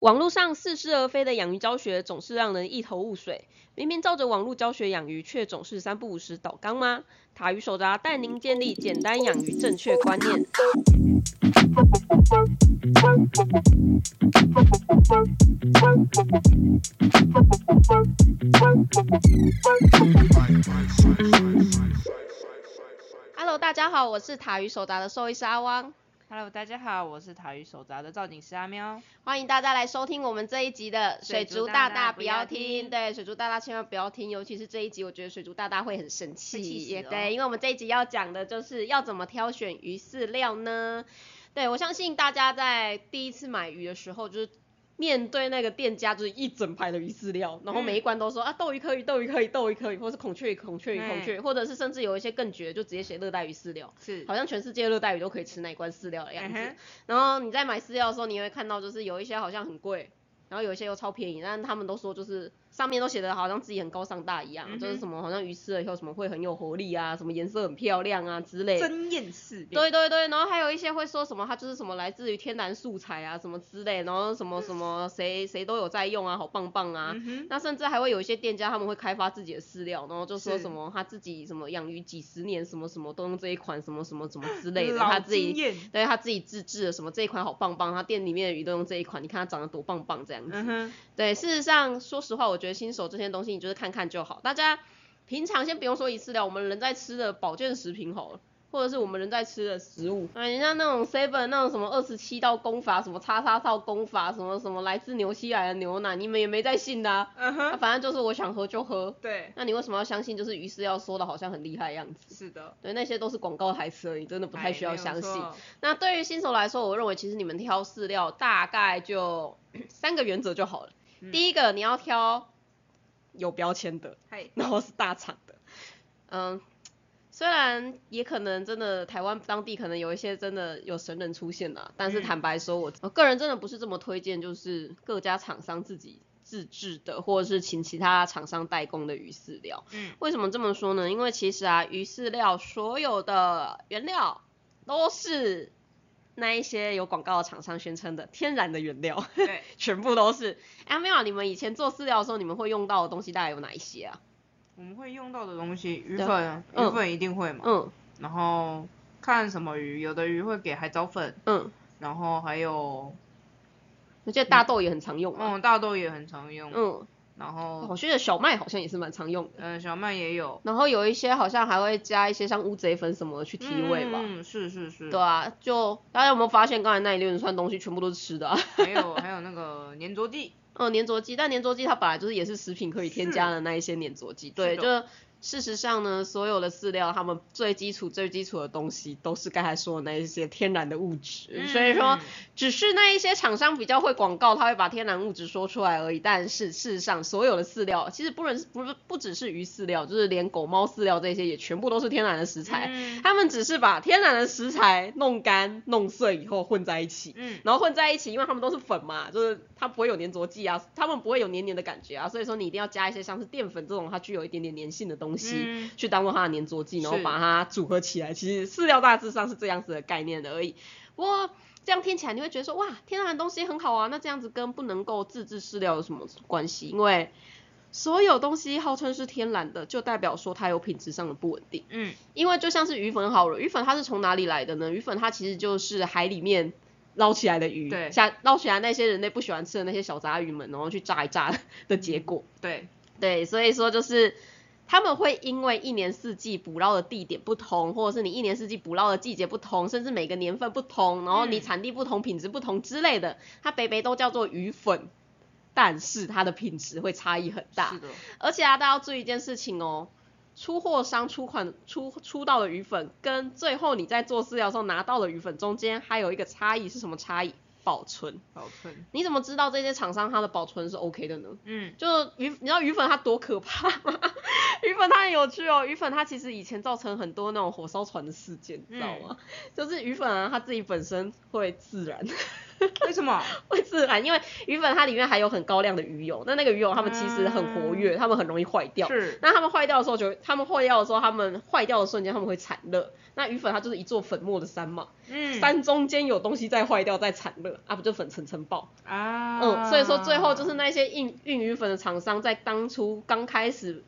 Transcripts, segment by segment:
网络上似是而非的养鱼教学总是让人一头雾水。明明照着网络教学养鱼，却总是三不五时倒缸吗？塔鱼手札带您建立简单养鱼正确观念。Hello，大家好，我是塔鱼手札的兽医师阿汪。Hello，大家好，我是塔鱼手札的造景师阿喵。欢迎大家来收听我们这一集的水水族族大大大不要听，对，水族大大千万不要听，尤其是这一集，我觉得水族大大会很生气，对，因为我们这一集要讲的就是要怎么挑选鱼饲料呢？对我相信大家在第一次买鱼的时候，就是面对那个店家，就是一整排的鱼饲料，然后每一关都说、啊斗鱼可以，斗鱼可以，斗鱼可以，或是孔雀鱼、孔雀鱼、孔雀鱼，或者是甚至有一些更绝，就直接写热带鱼饲料。是好像全世界热带鱼都可以吃那一罐饲料的样子。嗯然后你在买饲料的时候，你会看到就是有一些好像很贵，然后有一些又超便宜，但是他们都说就是上面都写的好像自己很高尚大一样，嗯就是什么好像鱼吃了以后什么会很有活力啊，什么颜色很漂亮啊之类。对对对，然后还有一些会说什么，它就是什么来自于天然素材啊，什么之类，然后什么什么谁谁都有在用啊，好棒棒啊。那甚至还会有一些店家他们会开发自己的饲料，然后就说什么他自己什么养鱼几十年，什么什么都用这一款什么什么什么之类的，他自己。对他自己自制的什么这一款好棒棒，他店里面的鱼都用这一款，你看它长得多棒棒这样子。对，事实上说实话，我觉得新手这些东西你就是看看就好，大家平常先不用说鱼饲料，我们人在吃的保健食品好了。或者是我们人在吃的食物，啊，人家那种 seven 那种什么二十七道功法，什么叉叉套功法，什么什么来自牛西兰的牛奶，你们也没在信的、啊，嗯那、哼，反正就是我想喝就喝，对，那你为什么要相信就是于是要说的好像很厉害的样子？是的，对，那些都是广告台词而已，真的不太哎需要相信。那对于新手来说，我认为其实你们挑饲料大概就三个原则就好了。嗯第一个，你要挑有标签的，然后是大厂的。嗯，虽然也可能真的台湾当地可能有一些真的有神人出现了，但是嗯坦白说我，我个人真的不是这么推荐，就是各家厂商自己自制的，或者是请其他厂商代工的鱼饲料。嗯，为什么这么说呢？因为其实啊，鱼饲料所有的原料都是那一些有广告的厂商宣称的天然的原料，对，全部都是。哎，没有啊，你们以前做饲料的时候，你们会用到的东西大概有哪一些啊？我们会用到的东西，鱼粉鱼粉一定会嘛。嗯然后看什么鱼，有的鱼会给海藻粉，嗯，然后还有，我记得大豆也很常用嘛。嗯，大豆也很常用。嗯，然后，我觉得小麦好像也是蛮常用的。嗯，小麦也有。然后有一些好像还会加一些像乌贼粉什么的去提味吧。嗯，是是是。对啊，就大家有没有发现刚才那一连串东西全部都是吃的啊？还有还有那个粘着剂。嗯，粘着剂，但粘着剂它本来就是也是食品可以添加的那一些粘着剂，对，是就事实上呢，所有的饲料它们最基础最基础的东西都是刚才说的那一些天然的物质，所以说嗯。只是那一些厂商比较会广告，他会把天然物质说出来而已，但是事实上所有的饲料其实不能不是不只是鱼饲料，就是连狗猫饲料这些也全部都是天然的食材，嗯。他们只是把天然的食材弄干弄碎以后混在一起，嗯。然后混在一起，因为它们都是粉嘛，就是它不会有粘着剂啊，它们不会有黏黏的感觉啊，所以说你一定要加一些像是淀粉这种它具有一点点粘性的东西，嗯去当做它的粘着剂，然后把它组合起来。其实饲料大致上是这样子的概念而已。不过这样听起来你会觉得说，哇，天然的东西很好啊，那这样子跟不能够自制饲料有什么关系？因为所有东西号称是天然的，就代表说它有品质上的不稳定。嗯因为就像是鱼粉好了，鱼粉它是从哪里来的呢？鱼粉它其实就是海里面捞起来的鱼，对下捞起来那些人类不喜欢吃的那些小杂鱼们，然后去炸一炸的结果。对，对，所以说就是他们会因为一年四季捕捞的地点不同，或者是你一年四季捕捞的季节不同，甚至每个年份不同，然后你嗯产地不同、品质不同之类的，它北北都叫做鱼粉，但是它的品质会差异很大是。的，而且啊，大家要注意一件事情哦，出货商出款出出到的鱼粉，跟最后你在做饲料的时候拿到的鱼粉中间还有一个差异是什么差异？保存。保存。你怎么知道这些厂商它的保存是 OK 的呢？嗯，就鱼，你知道鱼粉它多可怕吗？鱼粉它很有趣哦，鱼粉它其实以前造成很多那种火烧船的事件，你知道吗？就是鱼粉啊，它自己本身会自燃，为什么？会致寒，因为鱼粉它里面含有很高量的鱼油，那那个鱼油它们其实很活跃，它们很容易坏掉。是，那它们坏掉的时候就，它们坏掉的时候，它们坏掉的瞬间，它们会产热。那鱼粉它就是一座粉末的山嘛，嗯，山中间有东西在坏掉，在产热，啊不就粉层层爆。啊，嗯，所以说最后就是那些运运鱼粉的厂商在当初刚开始。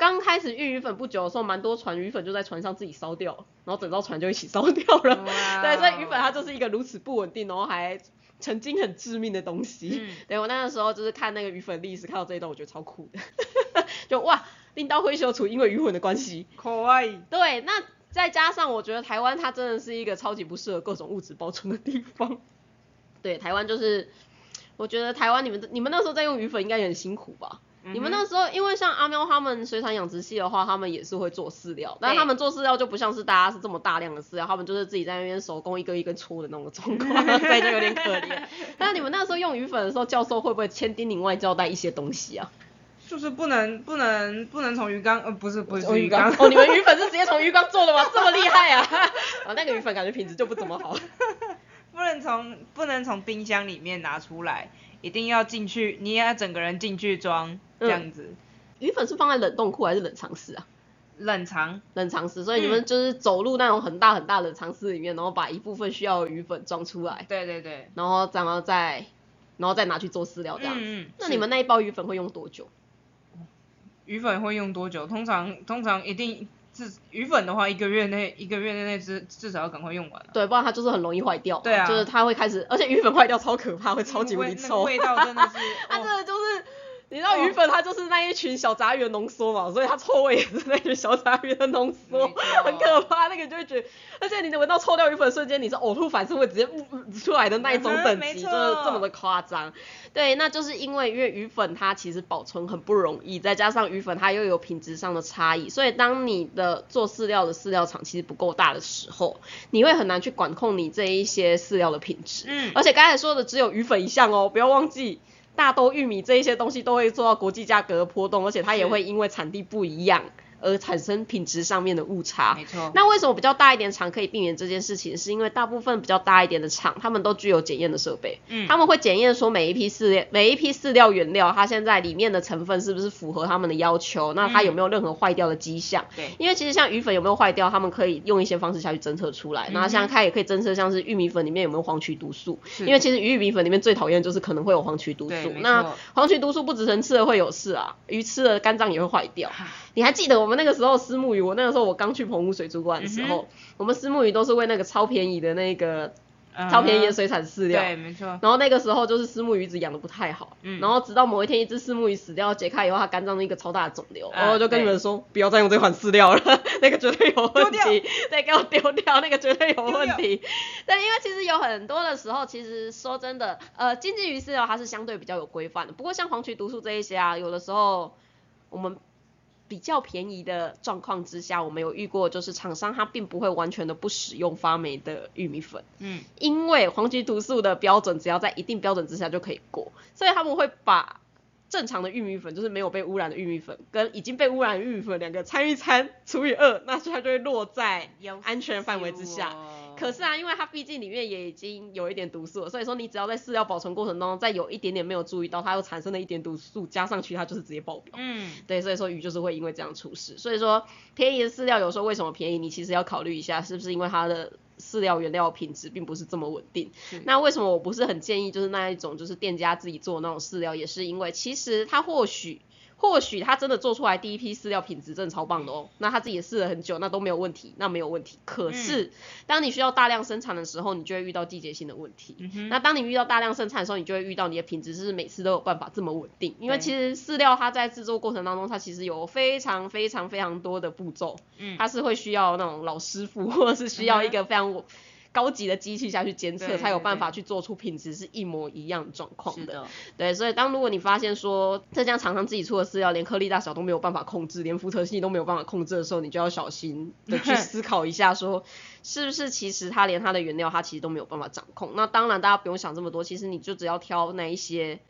刚开始运鱼粉不久的时候，蛮多船鱼粉就在船上自己烧掉，然后整艘船就一起烧掉了。哇 对，所以鱼粉它就是一个如此不稳定，然后还曾经很致命的东西。嗯 对我那个时候就是看那个鱼粉历史，看到这一段我觉得超酷的，就哇，令刀挥修处因为鱼粉的关系。可爱。对，那再加上我觉得台湾它真的是一个超级不适合各种物质保存的地方。对，台湾就是，我觉得台湾你们你们那时候在用鱼粉应该也很辛苦吧？嗯你们那时候，因为像阿喵他们水产养殖系的话，他们也是会做饲料，但他们做饲料就不像是大家是这么大量的饲料，他们就是自己在那边手工一根一根搓的那种状况，所以就有点可怜。那你们那时候用鱼粉的时候，教授会不会千叮咛万交代一些东西啊？就是不能不能不能从鱼缸，呃不是不是鱼缸，哦，你们鱼粉是直接从鱼缸做的吗？这么厉害啊！啊，那个鱼粉感觉品质就不怎么好。不能从不能从冰箱里面拿出来，一定要进去，你也要整个人进去装这样子，鱼粉是放在冷冻库还是冷藏室啊？冷藏。冷藏室，所以你们就是走入那种很大很大的冷藏室里面，然后把一部分需要的鱼粉装出来，对对对，然后然后再然后再拿去做饲料这样子。嗯嗯那你们那一包鱼粉会用多久？鱼粉会用多久？通常通常一定至鱼粉的话，一个月内一个月内至至少要赶快用完了。对，不然它就是很容易坏掉。对啊就是它会开始，而且鱼粉坏掉超可怕，会超级无敌臭。那个味道真的是，它真哦的就是，你知道鱼粉它就是那一群小杂鱼的浓缩嘛，所以它臭味也是那群小杂鱼的浓缩，很可怕。那个就会觉得，而且你闻到臭掉鱼粉的瞬间，你是呕吐反射会直接出来的那一种等级，这么的夸张。对，那就是因为因为鱼粉它其实保存很不容易，再加上鱼粉它又有品质上的差异，所以当你的做饲料的饲料厂其实不够大的时候，你会很难去管控你这一些饲料的品质。嗯而且刚才说的只有鱼粉一项哦，不要忘记。大豆、玉米这一些东西都会做到国际价格的波动，而且它也会因为产地不一样而产生品质上面的误差。没错。那为什么比较大一点厂可以避免这件事情？是因为大部分比较大一点的厂，他们都具有检验的设备，嗯他们会检验说每一批饲料、每一批饲料原料，它现在里面的成分是不是符合他们的要求？那它有没有任何坏掉的迹象？对因为其实像鱼粉有没有坏掉，他们可以用一些方式下去侦测出来。嗯那像它也可以侦测像是玉米粉里面有没有黄曲毒素，因为其实鱼米粉里面最讨厌就是可能会有黄曲毒。素那黄曲毒素不止人吃了会有事啊，鱼吃了肝脏也会坏掉。你还记得我们那个时候丝木鱼？我那个时候我刚去澎湖水族馆的时候，我们丝木鱼都是喂那个超便宜的那个超便宜的水产饲料。嗯对，没错。然后那个时候就是丝木鱼一直养的不太好，嗯然后直到某一天一只丝木鱼死掉，解开以后它肝脏的一个超大的肿瘤，啊然后我就跟你们说不要再用这款饲料了，那个绝对有问丢题，对，给我丢掉，那个绝对有问题。对，因为其实有很多的时候，其实说真的，呃，经济鱼饲料它是相对比较有规范的，不过像黄曲毒素这一些啊，有的时候我们。比较便宜的状况之下，我们有遇过，就是厂商他并不会完全的不使用发霉的玉米粉，嗯，因为黄曲毒素的标准只要在一定标准之下就可以过，所以他们会把正常的玉米粉，就是没有被污染的玉米粉，跟已经被污染的玉米粉两个掺一掺除以二，那它就会落在安全范围之下。哦可是啊，因为它毕竟里面也已经有一点毒素了，所以说你只要在饲料保存过程当中再有一点点没有注意到，它又产生了一点毒素加上去，它就是直接爆表。嗯，对，所以说鱼就是会因为这样出事。所以说便宜的饲料有时候为什么便宜，你其实要考虑一下，是不是因为它的饲料原料品质并不是这么稳定。那为什么我不是很建议就是那一种就是店家自己做那种饲料，也是因为其实它或许。或许他真的做出来第一批饲料品质真的超棒的哦，那他自己也试了很久，那都没有问题，那没有问题。可是、当你需要大量生产的时候，你就会遇到季节性的问题。嗯那当你遇到大量生产的时候，你就会遇到你的品质是每次都有办法这么稳定，因为其实饲料它在制作过程当中，它其实有非常非常非常多的步骤，嗯它是会需要那种老师傅，或者是需要一个非常高级的机器下去监测，对才有对办法去做出品质是一模一样的状况的。对，所以当如果你发现说浙江厂商自己出的饲料连颗粒大小都没有办法控制，连辐射系都没有办法控制的时候，你就要小心的去思考一下说，是不是其实它连它的原料它其实都没有办法掌控。那当然大家不用想这么多，其实你就只要挑那一些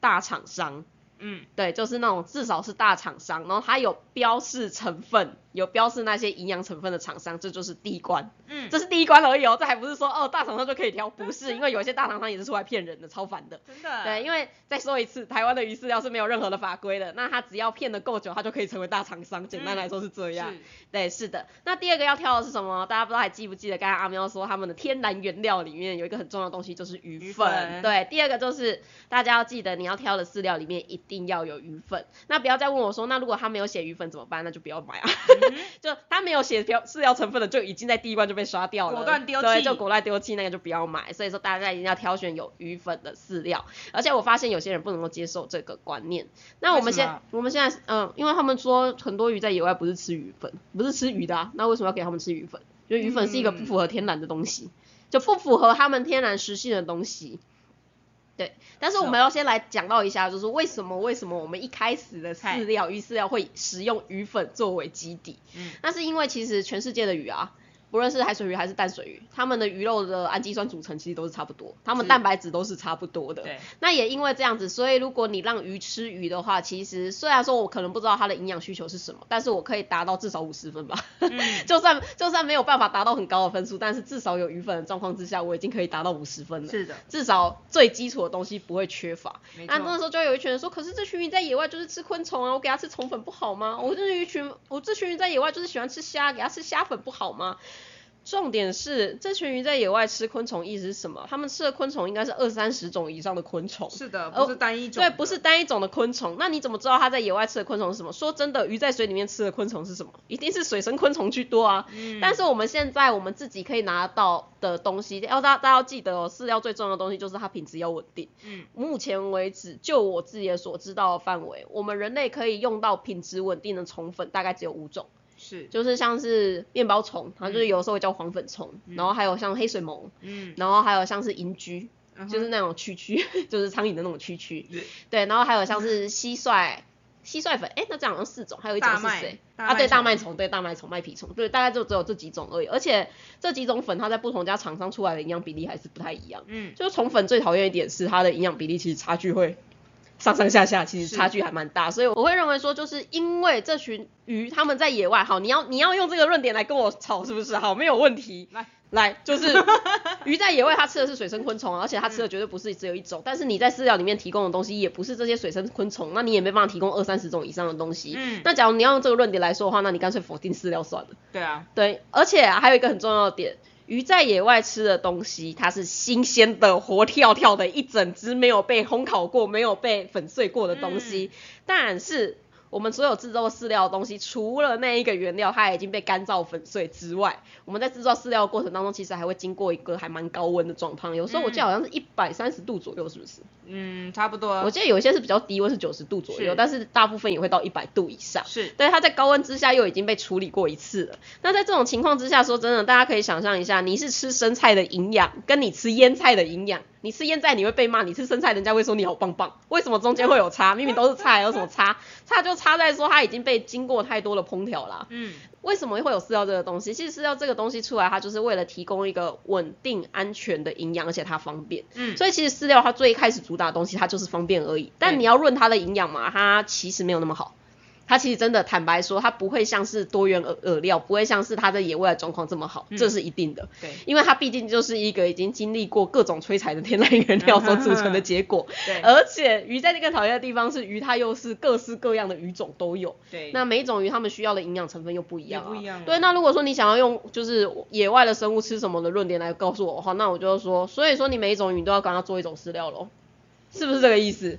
大厂商。嗯，对，就是那种至少是大厂商，然后它有标示成分，有标示那些营养成分的厂商，这就是第一关。嗯，这是第一关而已哦，这还不是说哦大厂商就可以挑，不是，因为有一些大厂商也是出来骗人的，超烦的。真的。对，因为再说一次，台湾的鱼饲料是没有任何的法规的，那他只要骗的够久，他就可以成为大厂商。简单来说是这样。是对，是的。那第二个要挑的是什么？大家不知道还记不记得刚才阿喵说他们的天然原料里面有一个很重要的东西就是鱼鱼粉。粉对，第二个就是大家要记得你要挑的饲料里面一定要有鱼粉。那不要再问我说，那如果他没有写鱼粉怎么办？那就不要买啊。嗯 就它没有写调饲料成分的，就已经在第一关就被刷掉了，果断丢对，弃就果断丢弃，那个就不要买。所以说大家一定要挑选有鱼粉的饲料，而且我发现有些人不能够接受这个观念。那我们现我们现在嗯，因为他们说很多鱼在野外不是吃鱼粉，不是吃鱼的啊，那为什么要给他们吃鱼粉？因为鱼粉是一个不符合天然的东西，就不符合他们天然食性的东西。对，但是我们要先来讲到一下，就是为什么为什么我们一开始的嗨饲料鱼饲料会使用鱼粉作为基底？嗯那是因为其实全世界的鱼啊，不论是海水鱼还是淡水鱼，它们的鱼肉的氨基酸组成其实都是差不多，它们蛋白质都是差不多的。对，那也因为这样子，所以如果你让鱼吃鱼的话，其实虽然说我可能不知道它的营养需求是什么，但是我可以达到至少五十分吧。嗯 就算就算没有办法达到很高的分数，但是至少有鱼粉的状况之下，我已经可以达到五十分了。是的，至少最基础的东西不会缺乏。没那那。时候就有一群人说，可是这群鱼在野外就是吃昆虫啊，我给它吃虫粉不好吗？我这鱼群，我这群鱼在野外就是喜欢吃虾，给它吃虾粉不好吗？重点是这群鱼在野外吃昆虫，意思是什么？他们吃的昆虫应该是二三十种以上的昆虫。是的，哦不是单一种对，不是单一种的昆虫。那你怎么知道它在野外吃的昆虫是什么？说真的，鱼在水里面吃的昆虫是什么？一定是水生昆虫居多啊。嗯但是我们现在我们自己可以拿到的东西，要大家大家要记得哦，饲料最重要的东西就是它品质要稳定。嗯，目前为止，就我自己所知道的范围，我们人类可以用到品质稳定的虫粉大概只有五种，是，就是像是面包虫，它就是有时候会叫黄粉虫，然后还有像黑水虻，嗯，然后还有像是银居，嗯就是那种蛐蛐，就是苍蝇的那种蛐蛐。对对，然后还有像是蟋蟀。蟋蟀粉，哎，那这样好像四种，还有一种是谁？啊，对，大麦虫大麦虫，对，大麦虫、麦皮虫，对，大概就只有这几种而已。而且这几种粉，它在不同家厂商出来的营养比例还是不太一样。嗯，就是虫粉最讨厌一点是它的营养比例其实差距会上上下下，其实差距还蛮大，所以我会认为说，就是因为这群鱼它们在野外，好，你要你要用这个论点来跟我吵是不是？好，没有问题。来来，就是鱼在野外它吃的是水生昆虫啊，而且它吃的绝对不是只有一种，但是你在饲料里面提供的东西也不是这些水生昆虫，那你也没办法提供二三十种以上的东西。嗯那假如你要用这个论点来说的话，那你干脆否定饲料算了。对啊，对，而且、啊、还有一个很重要的点，鱼在野外吃的东西，它是新鲜的、活跳跳的，一整只没有被烘烤过、没有被粉碎过的东西。但是我们所有制作饲料的东西，除了那一个原料它已经被干燥粉碎之外，我们在制造饲料的过程当中，其实还会经过一个还蛮高温的状况，有时候我记得好像是一百三十度左右，是不是？嗯，差不多。我记得有一些是比较低温，是九十度左右，但是大部分也会到一百度以上。是，对，它在高温之下又已经被处理过一次了。那在这种情况之下，说真的，大家可以想象一下，你是吃生菜的营养，跟你吃腌菜的营养，你吃腌菜你会被骂，你吃生菜人家会说你好棒棒，为什么中间会有差？明明都是菜，有什么差？差就差在说它已经被经过太多的烹调啦。嗯，为什么会有饲料这个东西？其实饲料这个东西出来，它就是为了提供一个稳定、安全的营养，而且它方便。嗯所以其实饲料它最一开始主打的东西，它就是方便而已。但你要论它的营养嘛，它其实没有那么好。它其实真的坦白说，它不会像是多元饵饵料，不会像是它的野外的状况这么好，这是一定的。对，因为它毕竟就是一个已经经历过各种摧残的天然原料所组成的结果。对，而且鱼在这个讨厌的地方是鱼，它又是各式各样的鱼种都有。对，那每一种鱼它们需要的营养成分又不一样、啊，不一样啊对，那如果说你想要用就是野外的生物吃什么的论点来告诉我的话，那我就说，所以说你每一种鱼都要跟它做一种饲料咯，是不是这个意思？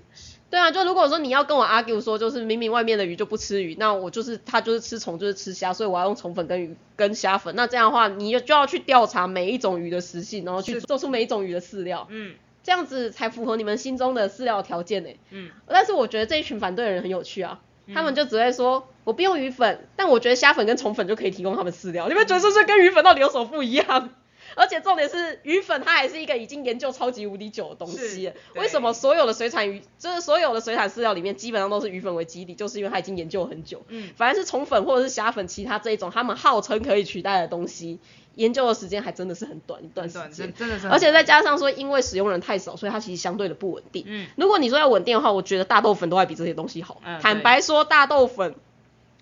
对啊，就如果说你要跟我 argue 说，就是明明外面的鱼就不吃鱼，那我就是它就是吃虫就是吃虾，所以我要用虫粉跟鱼跟虾粉，那这样的话你就就要去调查每一种鱼的食性，然后去做出每一种鱼的饲料，嗯这样子才符合你们心中的饲料条件呢。嗯，但是我觉得这一群反对的人很有趣啊，嗯他们就只会说我不用鱼粉，但我觉得虾粉跟虫粉就可以提供他们饲料。你们觉得这是跟鱼粉到底有什么不一样？而且重点是鱼粉它还是一个已经研究超级无敌久的东西是，为什么所有的水产鱼，就是所有的水产饲料里面基本上都是鱼粉为基底，就是因为它已经研究很久。嗯，反而是虫粉或者是虾粉，其他这一种他们号称可以取代的东西，研究的时间还真的是很短一段，时间真。真的是，而且再加上说，因为使用人太少，所以它其实相对的不稳定。嗯如果你说要稳定的话，我觉得大豆粉都还比这些东西好。嗯坦白说，大豆粉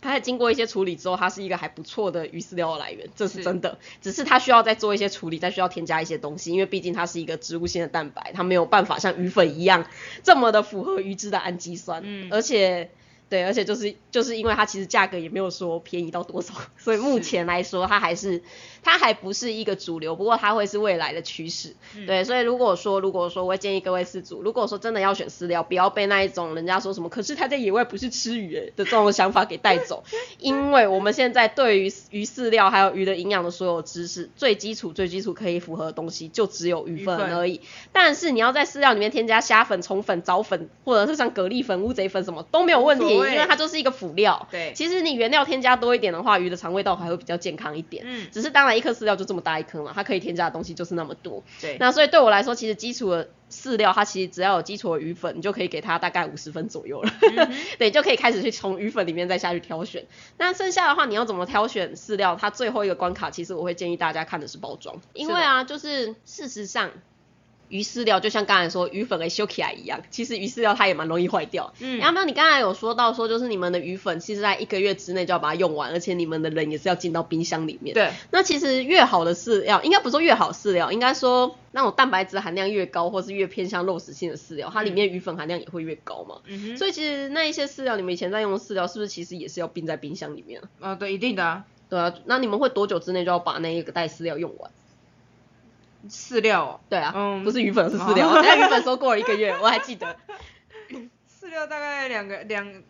它在经过一些处理之后，它是一个还不错的鱼饲料的来源，这是真的。只是它需要再做一些处理，再需要添加一些东西，因为毕竟它是一个植物性的蛋白，它没有办法像鱼粉一样这么的符合鱼脂的氨基酸，嗯，而且。对，而且就是就是因为它其实价格也没有说便宜到多少，所以目前来说它还是它还不是一个主流，不过它会是未来的趋势。对，所以如果说如果说我会建议各位饲主，如果说真的要选饲料，不要被那一种人家说什么，可是它在野外不是吃鱼的这种想法给带走，因为我们现在对于鱼饲料还有鱼的营养的所有知识，最基础最基础可以符合的东西就只有鱼粉而已。但是你要在饲料里面添加虾粉、虫粉、藻粉，或者是像蛤蜊粉、乌贼粉什么都没有问题。因为它就是一个辅料，对，其实你原料添加多一点的话，鱼的肠胃道还会比较健康一点。嗯，只是当然一颗饲料就这么大一颗嘛，它可以添加的东西就是那么多。对，那所以对我来说，其实基础的饲料，它其实只要有基础的鱼粉，你就可以给它大概五十分左右了。对，就可以开始去从鱼粉里面再下去挑选。那剩下的话，你要怎么挑选饲料？它最后一个关卡，其实我会建议大家看的是包装，因为啊，就是事实上。鱼饲料就像刚才说鱼粉给修起来一样，其实鱼饲料它也蛮容易坏掉。嗯，然后有你刚才有说到说，就是你们的鱼粉，其实在一个月之内就要把它用完，而且你们的人也是要进到冰箱里面。对。那其实越好的饲料，应该不说越好饲料，应该说那种蛋白质含量越高，或是越偏向肉食性的饲料，它里面鱼粉含量也会越高嘛。嗯哼。所以其实那一些饲料，你们以前在用的饲料，是不是其实也是要冰在冰箱里面啊？啊，对，一定的啊。对啊，那你们会多久之内就要把那一个袋饲料用完？饲料，对啊，嗯，不是鱼粉是饲料，那鱼粉说过了一个月，我还记得。饲料大概两个两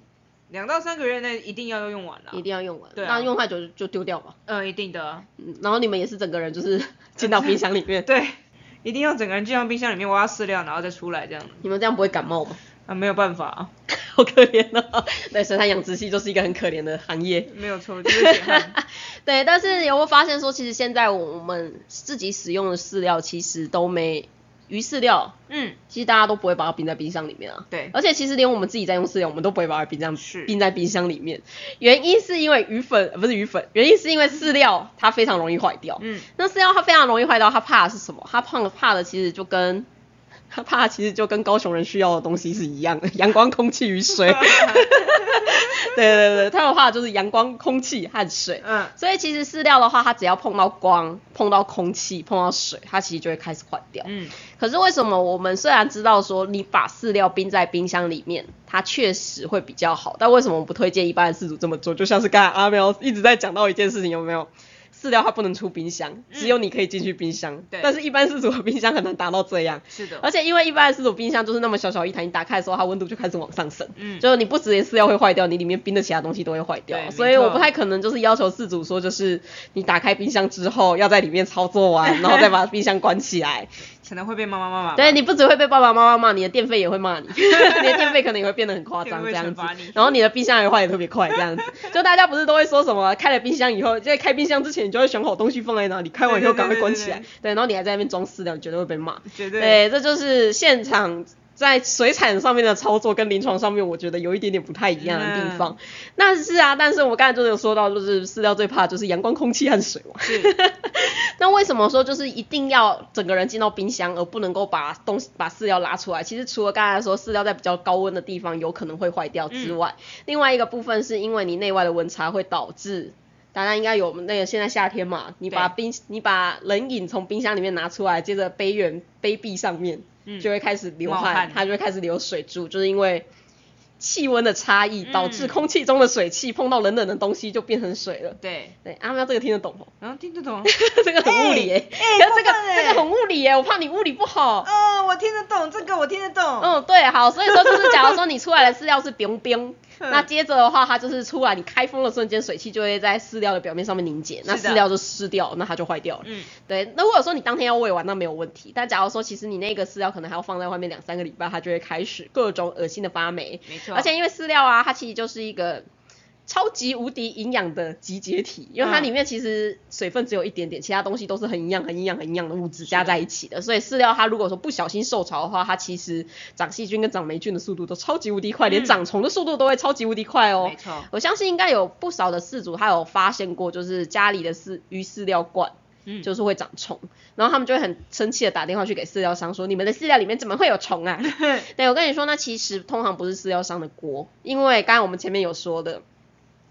两到三个月内一定要用完了，一定要用完，对，那用太久就丢掉嘛。嗯，一定的。嗯，然后你们也是整个人就是进到冰箱里面，对，一定要整个人进到冰箱里面挖饲料，然后再出来这样。你们这样不会感冒吗？啊，没有办法啊，好可怜啊。对，水产养殖系就是一个很可怜的行业。没有错，就是 对，但是有没有发现说，其实现在我们自己使用的饲料，其实都没鱼饲料，嗯，其实大家都不会把它冰在冰箱里面啊。对，而且其实连我们自己在用饲料，我们都不会把它冰这样冰在冰箱里面。原因是因为鱼粉不是鱼粉，原因是因为饲料它非常容易坏掉。嗯，那饲料它非常容易坏掉，它怕的是什么？它怕怕的其实就跟。他怕其实就跟高雄人需要的东西是一样的，阳光、空气与水。对对对，他的话就是阳光、空气和水。嗯。所以其实饲料的话，它只要碰到光、碰到空气、碰到水，它其实就会开始坏掉。嗯。可是为什么我们虽然知道说你把饲料冰在冰箱里面，它确实会比较好，但为什么我们不推荐一般的饲主这么做？就像是刚才阿喵一直在讲到一件事情，有没有？饲料它不能出冰箱，只有你可以进去冰箱。对。但是一般饲主的冰箱很难达到这样。是的。而且因为一般的饲主冰箱就是那么小小一台，你打开的时候它温度就开始往上升。嗯。就是你不直接饲料会坏掉，你里面冰的其他东西都会坏掉。所以我不太可能就是要求饲主说，就是你打开冰箱之后要在里面操作完，然后再把冰箱关起来。可能会被妈妈骂骂。对你不只会被爸爸妈妈骂，你的电费也会骂你，你的电费可能也会变得很夸张这样子。然后你的冰箱也坏的特别快这样子。就大家不是都会说什么，开了冰箱以后，在开冰箱之前，你就会选好东西放在哪里，开完以后赶快关起来。对，然后你还在那边装饲料，你绝对会被骂。绝对。对，这就是现场。在水产上面的操作跟临床上面，我觉得有一点点不太一样的地方。那是啊，但是我刚才就有说到，就是饲料最怕就是阳光、空气和水嘛。那为什么说就是一定要整个人进到冰箱，而不能够把东西把饲料拉出来？其实除了刚才说饲料在比较高温的地方有可能会坏掉之外，另外一个部分是因为你内外的温差会导致，大家应该有那个现在夏天嘛，你把冰你把冷饮从冰箱里面拿出来，接着杯缘杯壁上面。就会开始流汗，它就会开始流水珠，就是因为气温的差异导致空气中的水汽碰到冷冷的东西就变成水了。对对，阿喵这个听得懂哦？啊，听得懂，这个很物理哎，这个这个很物理哎，我怕你物理不好。嗯，我听得懂这个，我听得懂。嗯，对，好，所以说就是假如说你出来的饲料是冰冰。那接着的话，它就是出来，你开封的瞬间，水汽就会在饲料的表面上面凝结，那饲料就湿掉，那它就坏掉了。嗯，对。那如果说你当天要喂完，那没有问题。但假如说其实你那个饲料可能还要放在外面两三个礼拜，它就会开始各种恶心的发霉。没错。而且因为饲料啊，它其实就是一个。超级无敌营养的集结体，因为它里面其实水分只有一点点，其他东西都是很营养、很营养、很营养的物质加在一起的。所以饲料它如果说不小心受潮的话，它其实长细菌跟长霉菌的速度都超级无敌快，连长虫的速度都会超级无敌快哦。没错，我相信应该有不少的饲主他有发现过，就是家里的饲鱼饲料罐，嗯，就是会长虫，然后他们就会很生气的打电话去给饲料商说：“你们的饲料里面怎么会有虫啊？” 对我跟你说，那其实通常不是饲料商的锅，因为刚刚我们前面有说的。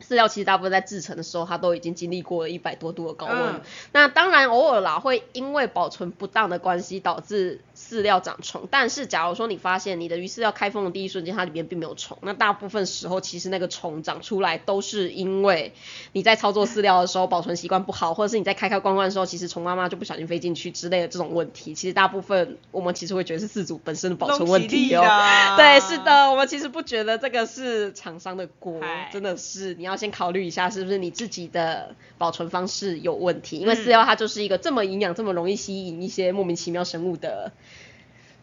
饲料其实大部分在制成的时候，它都已经经历过了一百多度的高温。嗯那当然偶尔啦，会因为保存不当的关系导致饲料长虫。但是假如说你发现你的鱼饲料开封的第一瞬间，它里面并没有虫，那大部分时候其实那个虫长出来都是因为你在操作饲料的时候保存习惯不好，或者是你在开开关关的时候，其实虫妈妈就不小心飞进去之类的这种问题。其实大部分我们其实会觉得是饲主本身的保存问题哦。哦对，是，的，我们其实不觉得这个是厂商的锅，真的是你要先考虑一下是不是你自己的保存方式有问题，因为嗯饲料它就是一个这么营养、这么容易吸引一些莫名其妙生物的。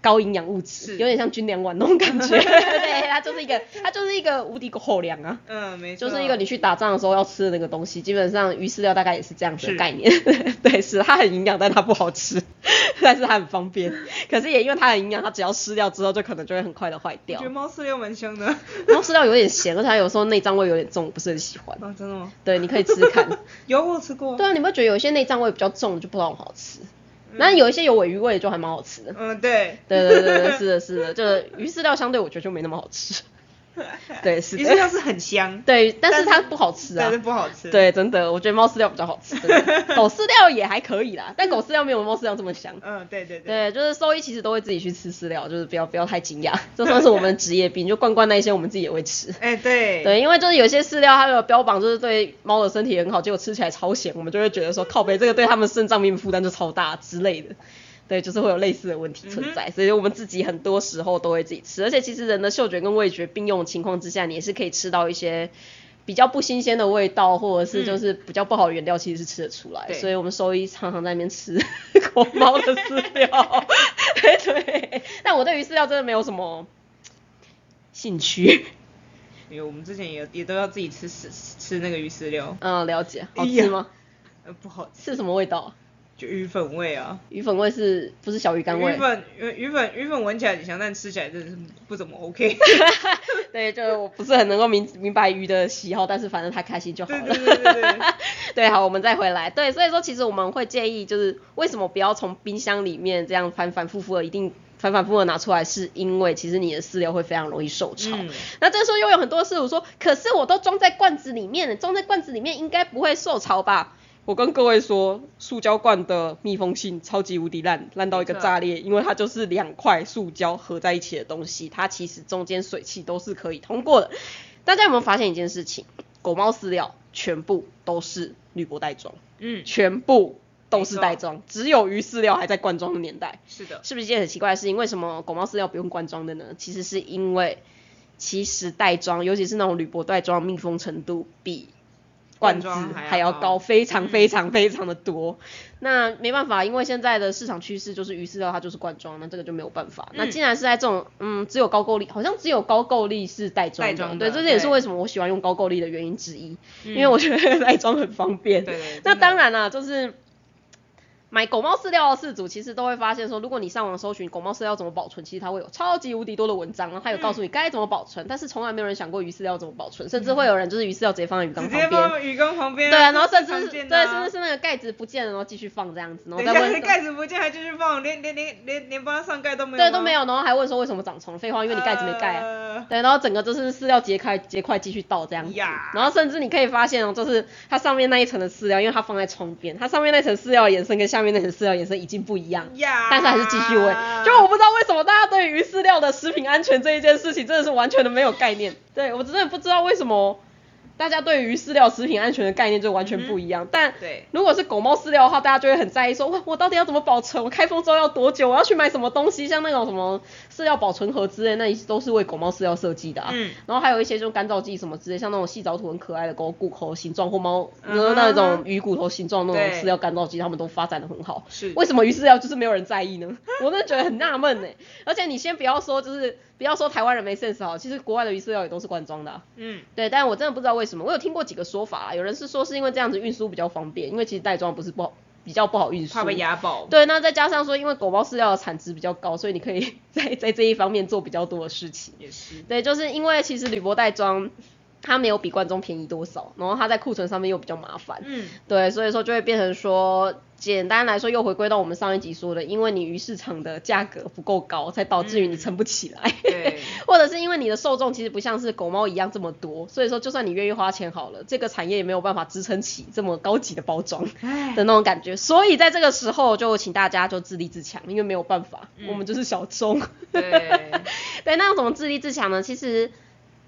高营养物质，有点像军粮碗那种感觉，对，它就是一个，它就是一个无敌口粮啊，嗯，没错，就是一个你去打仗的时候要吃的那个东西，基本上鱼饲料大概也是这样子的概念。对，是它很营养，但它不好吃，但是它很方便。可是也因为它很营养，它只要湿掉之后，就可能就会很快的坏掉我觉。得猫饲料蛮香的。然后饲料有点咸，而且它有时候内脏味有点重，我不是很喜欢。啊，真的吗？对，你可以吃吃看。有我吃过。对啊，你会觉得有一些内脏味比较重，就不知道很好吃。那有一些有尾鱼味的就还蛮好吃的。嗯，对。对对对对，是的，是的，就是鱼饲料相对我觉得就没那么好吃。对，是的。鱼饲料是很香，对，但是它不好吃啊但是。不好吃。，对，真的，我觉得猫饲料比较好吃。狗饲料也还可以啦，但狗饲料没有猫饲料这么香。嗯，对对对。对，就是兽医其实都会自己去吃饲料，就是不要不要太惊讶，这算是我们的职业病。就罐罐那一些我们自己也会吃。哎，对。对，因为就是有些饲料它的标榜就是对猫的身体很好，结果吃起来超咸，我们就会觉得说靠背这个对它们肾脏病负担就超大之类的。对，就是会有类似的问题存在，所以我们自己很多时候都会自己吃，而且其实人的嗅觉跟味觉并用的情况之下，你也是可以吃到一些比较不新鲜的味道，或者是就是比较不好的原料，其实是吃得出来。对所以我们兽医常常在那边吃 狗猫的饲料，对 对。但我对于饲料真的没有什么兴趣。因为我们之前也也都要自己吃吃吃那个鱼饲料，嗯，了解，好吃吗？呃，不好吃，是什么味道？就鱼粉味啊。鱼粉味是不是小鱼干味？鱼粉鱼鱼粉鱼粉闻起来很香，但吃起来真的是不怎么 OK。对，就是我不是很能够明明白鱼的喜好，但是反正他开心就好了。对对对对对。对，好，我们再回来。对，所以说其实我们会建议，就是为什么不要从冰箱里面这样反反复复的一定反反复复的拿出来，是因为其实你的饲料会非常容易受潮。嗯那这时候又有很多事，我说，可是我都装在罐子里面了，装在罐子里面应该不会受潮吧？我跟各位说，塑胶罐的密封性超级无敌烂，烂到一个炸裂，因为它就是两块塑胶合在一起的东西，它其实中间水汽都是可以通过的。大家有没有发现一件事情？狗猫饲料全部都是铝箔袋装，嗯，全部都是袋装，只有鱼饲料还在罐装的年代。是的。是不是一件很奇怪的事情？为什么狗猫饲料不用罐装的呢？其实是因为，其实袋装，尤其是那种铝箔袋装，密封程度比罐子还要高高，非常嗯非常非常的多。那没办法，因为现在的市场趋势就是鱼饲料它就是罐装，那这个就没有办法。那嗯既然是在这种嗯只有高购力，好像只有高购力是袋装的，对，袋装的这也是为什么我喜欢用高购力的原因之一，嗯因为我觉得 袋装很方便。对对那当然啦，就是买狗猫饲料的饲主，其实都会发现说，如果你上网搜寻狗猫饲料怎么保存，其实它会有超级无敌多的文章，然后它有告诉你该怎么保存，但是从来没有人想过鱼饲料怎么保存，甚至会有人就是鱼饲料直接放在鱼缸直接旁边。放鱼缸旁边。对啊，然后甚至是对，甚至是那个盖子不见了，然后继续放这样子，然后再问，盖子不见还继续放，连连连连连帮它上盖都没有。对都没。有，然后还问说为什么长虫？废话，因为你盖子没盖啊。呃对，然后整个就是饲料结块结块继续倒这样子，然后甚至你可以发现哦，就是它上面那一层的饲料，因为它放在窗边，它上面那层饲料的颜色跟下面那些饲料颜色已经不一样，呀，但是还是继续喂。就我不知道为什么大家对于饲料的食品安全这一件事情真的是完全的没有概念，对我真的不知道为什么大家对于饲料食品安全的概念就完全不一样，但对如果是狗猫饲料的话，大家就会很在意说，哇，我到底要怎么保存？我开封之后要多久？我要去买什么东西？像那种什么饲料保存盒之类，那都是为狗猫饲料设计的啊。嗯然后还有一些就干燥剂什么之类，像那种细藻土很可爱的狗骨头形状或猫、嗯那种鱼骨头形状的那种饲料干燥剂，他们都发展的很好。是为什么鱼饲料就是没有人在意呢？我真的觉得很纳闷呢。而且你先不要说，就是不要说台湾人没 sense 好，其实国外的鱼饲料也都是罐装的啊、嗯对，但我真的不知道为什么，我有听过几个说法啊，有人是说是因为这样子运输比较方便，因为其实袋装不是不好，比较不好运输，怕被压爆。对，那再加上说，因为狗猫饲料的产值比较高，所以你可以在 在这一方面做比较多的事情。也是。对，就是因为其实铝箔袋装它没有比罐中便宜多少，然后它在库存上面又比较麻烦，嗯，对，所以说就会变成说，简单来说又回归到我们上一集说的，因为你鱼市场的价格不够高，才导致于你撑不起来，对，或者是因为你的受众其实不像是狗猫一样这么多，所以说就算你愿意花钱好了，这个产业也没有办法支撑起这么高级的包装唉。的那种感觉，所以在这个时候就请大家就自立自强，因为没有办法，我们就是小众。对，对，那要怎么自立自强呢？其实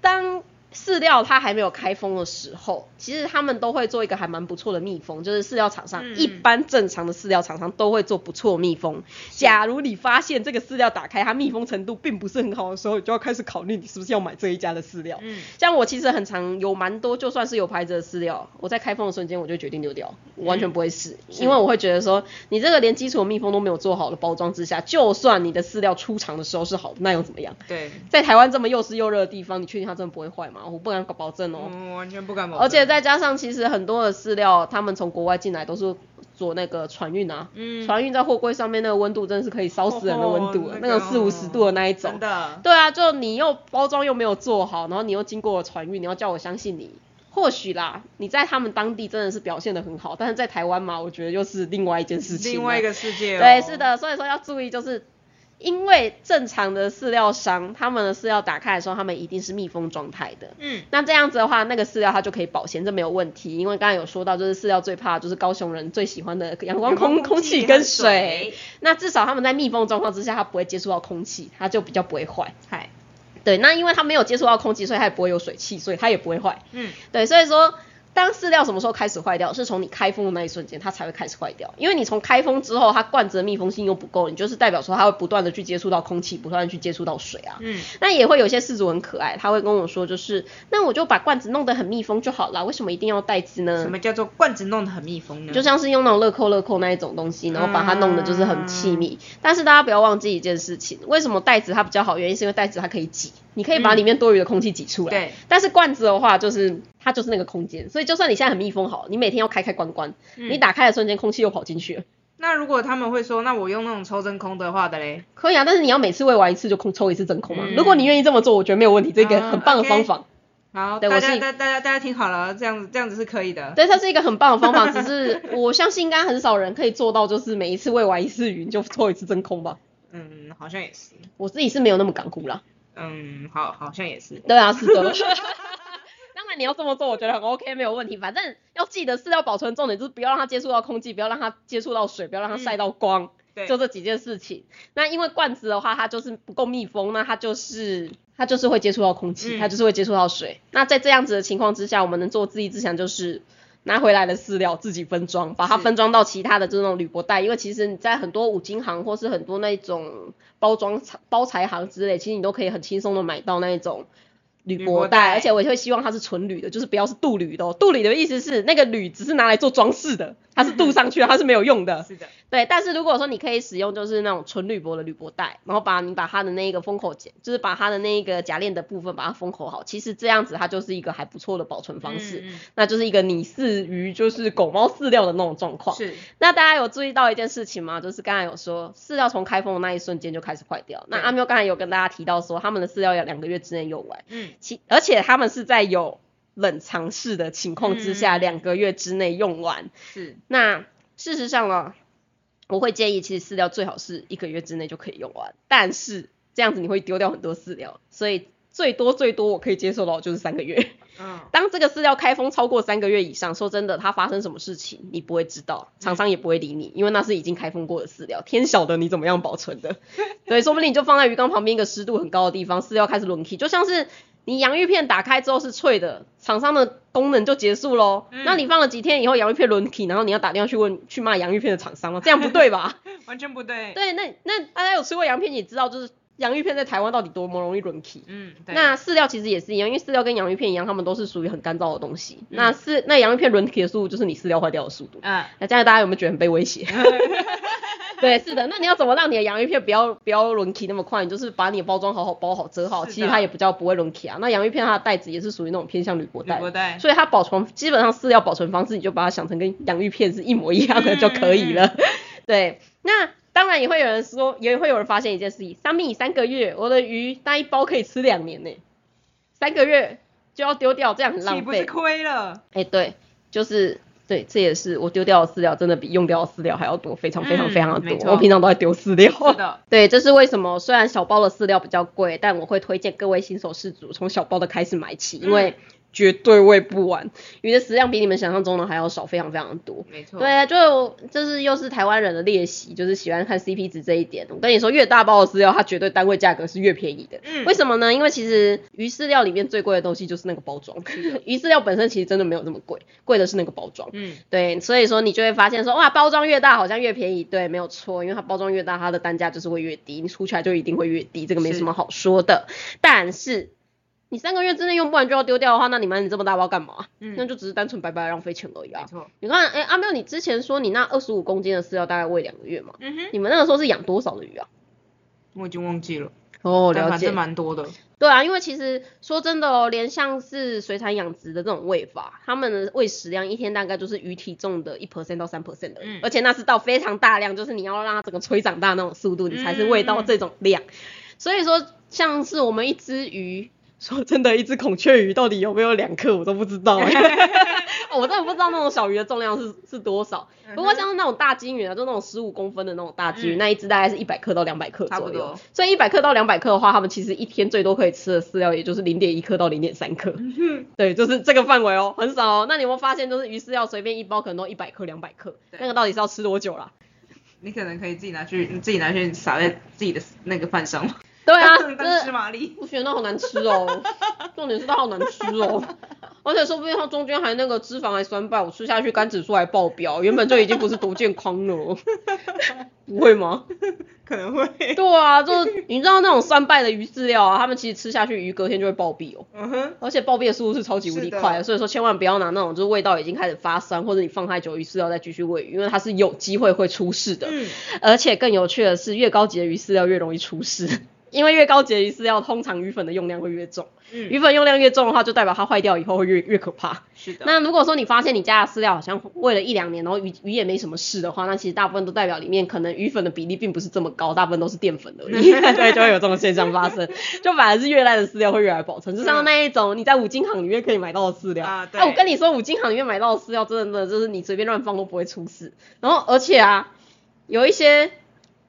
当饲料它还没有开封的时候，其实他们都会做一个还蛮不错的密封，就是饲料厂商、嗯一般正常的饲料厂商都会做不错的密封。假如你发现这个饲料打开它密封程度并不是很好的时候，你就要开始考虑你是不是要买这一家的饲料。嗯，像我其实很常有蛮多，就算是有牌子的饲料，我在开封的瞬间我就决定丢掉，我完全不会试，因为我会觉得说，你这个连基础的密封都没有做好的包装之下，就算你的饲料出厂的时候是好的，那又怎么样？对，在台湾这么又湿又热的地方，你确定它真的不会坏吗？我不敢保证哦。嗯完全不敢保证，而且再加上，其实很多的饲料，他们从国外进来都是做那个船运啊，嗯，船运在货柜上面那个温度真的是可以烧死人的温度，哦那种四五十度的那一种真。的，对啊，就你又包装又没有做好，然后你又经过了船运，你要叫我相信你，或许啦，你在他们当地真的是表现的很好，但是在台湾嘛，我觉得又是另外一件事情。另外一个世界、哦，对，是，的，所以说要注意，就是因为正常的饲料商，他们的饲料打开的时候，他们一定是密封状态的。嗯，那这样子的话，那个饲料它就可以保鲜，这没有问题。因为刚才有说到，就是饲料最怕的就是高雄人最喜欢的阳光空空气跟水。，那至少他们在密封状况之下，它不会接触到空气，它就比较不会坏。嗨，对，那因为它没有接触到空气，所以它也不会有水汽，所以它也不会坏。嗯，对，所以说，当饲料什么时候开始坏掉，是从你开封的那一瞬间，它才会开始坏掉。因为你从开封之后，它罐子的密封性又不够，你就是代表说它会不断的去接触到空气，不断的去接触到水啊。嗯，那也会有些饲主很可爱，他会跟我说，就是那我就把罐子弄得很密封就好了，为什么一定要袋子呢什？么叫做罐子弄得很密封呢？就像是用那种乐扣乐扣那一种东西，然后把它弄得就是很气密。但是大家不要忘记一件事情，为什么袋子它比较好？原因是因为袋子它可以挤，你可以把里面多余的空气挤出来。对，但是罐子的话，就是它就是那个空间，所以就算你现在很密封好，你每天要开开关关，嗯你打开的瞬间空气又跑进去了。那如果他们会说，那我用那种抽真空的话的嘞，可以啊，但是你要每次喂完一次就空抽一次真空嘛。嗯如果你愿意这么做，我觉得没有问题，这个很棒的方法。好，大家对我是大大家大家听好了，这样子这样子是可以的。对，它是一个很棒的方法，只是我相信应该很少人可以做到，就是每一次喂完一次鱼就抽一次真空吧。嗯，好像也是。我自己是没有那么港股啦。嗯，好，好像也是。对啊，是的。你要这么做，我觉得很 OK，没有问题。反正要记得饲料保存重点就是不要让它接触到空气，不要让它接触到水，不要让它晒到光，对，就这几件事情。那因为罐子的话，它就是不够密封，那它就是它就是会接触到空气，嗯它就是会接触到水。那在这样子的情况之下，我们能做自立自强就是。拿回来的饲料自己分装，把它分装到其他的这种铝箔袋，因为其实你在很多五金行或是很多那种包装厂包材行之类，其实你都可以很轻松的买到那一种铝铝箔箔袋，袋而且我也会希望它是纯铝的，就是不要是镀铝的哦。镀铝的意思是那个铝只是拿来做装饰的，它是镀上去的，它是没有用的。是的，对，但是如果说你可以使用就是那种纯铝箔的铝箔袋，然后把你把它的那个封口剪，就是把它的那个夹链的部分把它封口好，其实这样子它就是一个还不错的保存方式，嗯那就是一个你饲鱼就是狗猫饲料的那种状况。是，那大家有注意到一件事情吗？就是刚才有说饲料从开封的那一瞬间就开始坏掉。那阿喵刚才有跟大家提到说，他们的饲料要两个月之内用完，嗯，其而且他们是在有冷藏室的情况之下，嗯两、个月之内用完。是，那事实上呢，我会建议，其实饲料最好是一个月之内就可以用完，但是这样子你会丢掉很多饲料，所以最多最多我可以接受到就是三个月。嗯，当这个饲料开封超过三个月以上，说真的，它发生什么事情你不会知道，厂商也不会理你，因为那是已经开封过的饲料，天晓得你怎么样保存的。对，说不定你就放在鱼缸旁边一个湿度很高的地方，饲料开始轮起，就像是你洋芋片打开之后是脆的，厂商的功能就结束喽。嗯那你放了几天以后，洋芋片轮起，然后你要打电话去问去骂洋芋片的厂商吗？这样不对吧？完全不对。对，那那大家有吃过洋芋片，也知道就是洋芋片在台湾到底多么容易轮起。嗯，对。那饲料其实也是一样，因为饲料跟洋芋片一样，它们都是属于很干燥的东西。嗯那饲那洋芋片轮体的速度就是你饲料坏掉的速度。嗯，那这样大家有没有觉得很被威胁？对，是的。那你要怎么让你的洋芋片不要不要轮起那么快？你就是把你的包装好好包好折好，其实它也比较不会轮起啊。那洋芋片它的袋子也是属于那种偏向铝箔袋铝箔，袋。所以它保存基本上饲料保存方式，你就把它想成跟洋芋片是一模一样的就可以了。对，那当然也会有人说，也会有人发现一件事情：三米三个月，我的鱼那一包可以吃两年呢。三个月就要丢掉，这样很岂浪不是费。亏了？哎、对，就是对，这也是我丢掉的饲料真的比用掉的饲料还要多，非常非常嗯非常的多。我平常都在丢饲料。是的，对，这是为什么？虽然小包的饲料比较贵，但我会推荐各位新手饲主从小包的开始买起，因为绝对喂不完，鱼的食量比你们想象中的还要少，非常非常多。没错。对啊，就就是又是台湾人的练习，就是喜欢看 CP 值这一点。我跟你说，越大包的饲料，它绝对单位价格是越便宜的。嗯为什么呢？因为其实鱼饲料里面最贵的东西就是那个包装，鱼饲料本身其实真的没有那么贵，贵的是那个包装。嗯，对，所以说你就会发现说，哇，包装越大好像越便宜，对，没有错，因为它包装越大，它的单价就是会越低，你出起来就一定会越低，这个没什么好说的。但是你三个月之内用不完就要丢掉的话，那你买你这么大包干嘛？嗯那就只是单纯白白浪费钱而已啊没。错。你看，哎、阿喵，你之前说你那二十五公斤的饲料大概喂两个月嘛？嗯哼，你们那个时候是养多少的鱼啊？我已经忘记了。哦，了解反正。蛮多的。对啊，因为其实说真的哦，连像是水产养殖的这种喂法，他们的喂食量一天大概就是鱼体重的一 percent 到三 percent 的，嗯而且那是到非常大量，就是你要让它整个催长大那种速度，你才是喂到这种量。所以说，像是我们一只鱼，说真的，一只孔雀鱼到底有没有两克，我都不知道、欸。哦我真的不知道那种小鱼的重量是是多少。不过像是那种大金鱼啊，就那种十五公分的那种大金鱼，嗯那一只大概是一百克到两百克左右。所以一百克到两百克的话，它们其实一天最多可以吃的饲料也就是零点一克到零点三克。嗯对，就是这个范围哦，很少哦。那你有没有发现，就是鱼饲料随便一包可能都一百克、两百克，那个到底是要吃多久啦？你可能可以自己拿去，你自己拿去撒在自己的那个饭上。对啊，当就是吃玛丽。不行，那好难吃哦。重点是它好难吃哦，而且说不定它中间还那个脂肪还酸败，我吃下去肝指数还爆表，原本就已经不是多健康了，不会吗？可能会。对啊，就是你知道那种酸败的鱼饲料啊，他们其实吃下去鱼隔天就会暴毙哦。嗯哼。而且暴毙的速度是超级无敌快的，所以说千万不要拿那种就是味道已经开始发酸，或者你放太久鱼饲料再继续喂鱼，因为它是有机会会出事的。嗯。而且更有趣的是，越高级的鱼饲料越容易出事，因为越高级的鱼饲料通常鱼粉的用量会越重，嗯。鱼粉用量越重的话，就代表它坏掉以后会越越可怕。是的。那如果说你发现你家的饲料好像喂了一两年，然后鱼鱼也没什么事的话，那其实大部分都代表里面可能鱼粉的比例并不是这么高，大部分都是淀粉而已，对，就会有这种现象发生。就反而是越烂的饲料会越来保存，就像那一种你在五金行里面可以买到的饲料啊对我跟你说，五金行里面买到的饲料真的就是你随便乱放都不会出事。然后而且啊，有一些。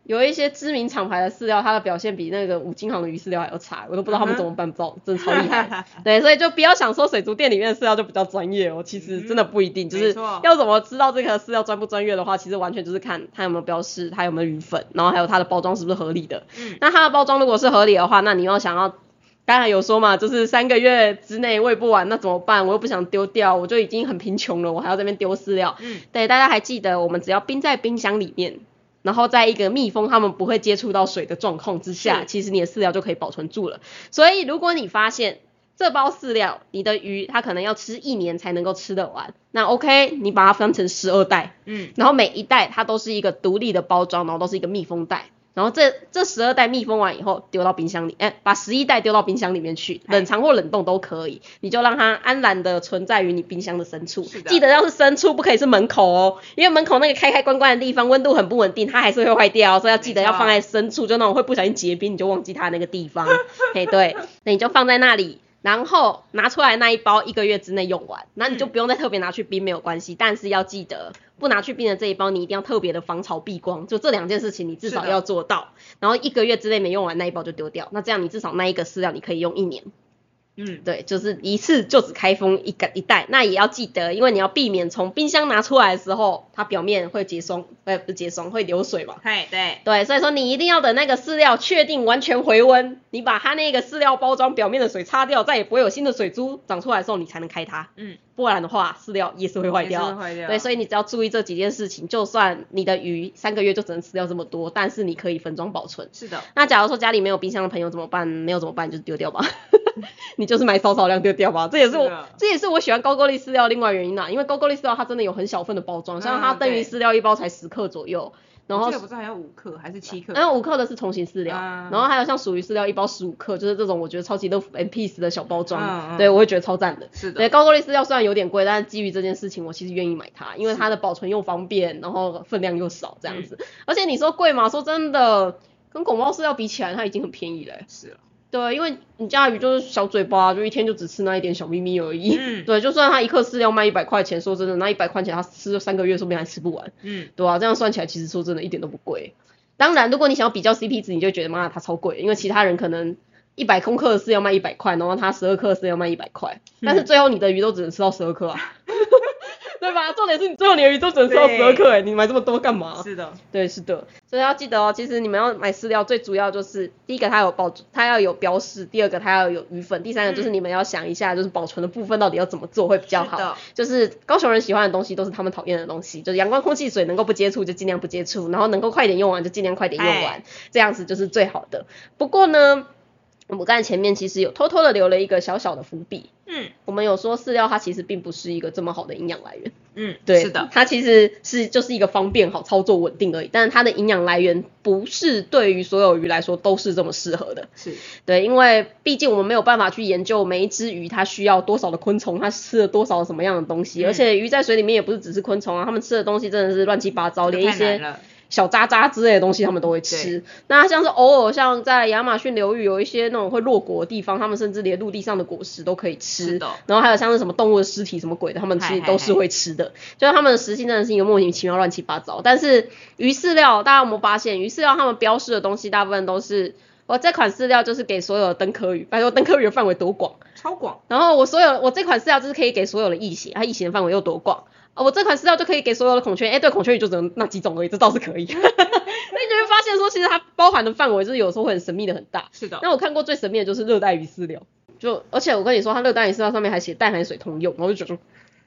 有一些知名厂牌的饲料，它的表现比那个五金行的鱼饲料还要差，我都不知道他们怎么办不到，真的超厉害。对，所以就不要想说水族店里面的饲料就比较专业哦，其实真的不一定，就是要怎么知道这个饲料专不专业的话，其实完全就是看它有没有标示，它有没有鱼粉，然后还有它的包装是不是合理的。嗯那它的包装如果是合理的话，那你要想要。刚才有说嘛，就是三个月之内喂不完，那怎么办？我又不想丢掉，我就已经很贫穷了，我还要这边丢饲料。嗯。对，大家还记得，我们只要冰在冰箱里面，然后在一个密封它们不会接触到水的状况之下，其实你的饲料就可以保存住了。所以如果你发现这包饲料你的鱼它可能要吃一年才能够吃得完，那 OK，你把它分成十二袋，嗯。然后每一袋它都是一个独立的包装，然后都是一个密封袋。然后这这十二袋密封完以后丢到冰箱里，哎，把十一袋丢到冰箱里面去，哎冷藏或冷冻都可以，你就让它安然的存在于你冰箱的深处。记得要是深处，不可以是门口哦，因为门口那个开开关关的地方温度很不稳定，它还是会坏掉，所以要记得要放在深处，就那种会不小心结冰，你就忘记它那个地方。嘿，对，那你就放在那里。然后拿出来那一包一个月之内用完，那你就嗯不用再特别拿去冰，没有关系。但是要记得，不拿去冰的这一包，你一定要特别的防潮避光，就这两件事情你至少要做到。然后一个月之内没用完那一包就丢掉，那这样你至少那一个饲料你可以用一年。嗯。对，就是一次就只开封一个一袋，那也要记得，因为你要避免从冰箱拿出来的时候，它表面会结霜，呃，不是结霜，会流水嘛。对，对。对，所以说你一定要等那个饲料确定完全回温，你把它那个饲料包装表面的水擦掉，再也不会有新的水珠长出来的时候，你才能开它。嗯。不然的话，饲料也是会坏掉。会坏掉对，所以你只要注意这几件事情，就算你的鱼三个月就只能吃掉这么多，但是你可以分装保存。是的。那假如说家里没有冰箱的朋友怎么办？没有怎么办？就是丢掉吧，你就是买少少量丢掉吧。这也是我是这也是我喜欢高沟丽饲料另外原因啦，因为高沟丽饲料它真的有很小份的包装，像它嗯灯鱼饲料一包才十克左右，然后不是还有五克还是七克？然后五克的是重型饲料，嗯然后还有像属于饲料一包十五克，就是这种我觉得超级乐福 M piece 的小包装，对我会觉得超赞的。是的。对，高过率饲料虽然有点贵，但是基于这件事情，我其实愿意买它，因为它的保存又方便，然后分量又少这样子。嗯而且你说贵吗？说真的，跟狗猫饲料比起来，它已经很便宜了欸、是了。对，因为你家的鱼就是小嘴巴，就一天就只吃那一点小咪咪而已。嗯 对，就算它一克饲料卖一百块钱，说真的，那一百块钱它吃了三个月，说不定还吃不完。嗯，对啊，这样算起来，其实说真的，一点都不贵。当然，如果你想要比较 CP 值，你就会觉得妈的它超贵，因为其他人可能一百公克的饲料卖一百块，然后它十二克的饲料卖一百块，但是最后你的鱼都只能吃到十二克啊，对吧？重点是你最后你的鱼都只能吃到十二克，哎，你买这么多干嘛？是的，对，是的，所以要记得哦。其实你们要买饲料，最主要就是第一个它有保，它要有标示；第二个它要有鱼粉；第三个就是你们要想一下，就是保存的部分到底要怎么做会比较好。就是高雄人喜欢的东西，都是他们讨厌的东西，就是阳光、空气、水能够不接触就尽量不接触，然后能够快点用完就尽量快点用完哎，这样子就是最好的。不过呢，我们刚才前面其实有偷偷的留了一个小小的伏笔，嗯我们有说饲料它其实并不是一个这么好的营养来源。嗯，对，是的，它其实是就是一个方便、好操作、稳定而已。但是它的营养来源不是对于所有鱼来说都是这么适合的。是，对，因为毕竟我们没有办法去研究每一只鱼它需要多少的昆虫，它吃了多少什么样的东西。嗯而且鱼在水里面也不是只是昆虫啊，它们吃的东西真的是乱七八糟，连一些了，小渣渣之类的东西他们都会吃。那像是偶尔像在亚马逊流域有一些那种会落果的地方，他们甚至连陆地上的果实都可以吃。的然后还有像是什么动物的尸体什么鬼的，他们其实都是会吃的。就是它们的食性真的是一个莫名其妙、乱七八糟。但是鱼饲料，大家有没有发现，鱼饲料他们标示的东西大部分都是，我这款饲料就是给所有的灯科鱼，拜托灯科鱼的范围多广。超广，然后我所有我这款饲料就是可以给所有的异形，它异形的范围又多广。啊，我这款饲料就可以给所有的孔雀鱼，哎，对，孔雀鱼就只能那几种而已，这倒是可以。那你就会发现说，其实它包含的范围就是有时候会很神秘的很大。是的，那我看过最神秘的就是热带鱼饲料，就而且我跟你说，它热带鱼饲料上面还写淡海水通用，然后就觉得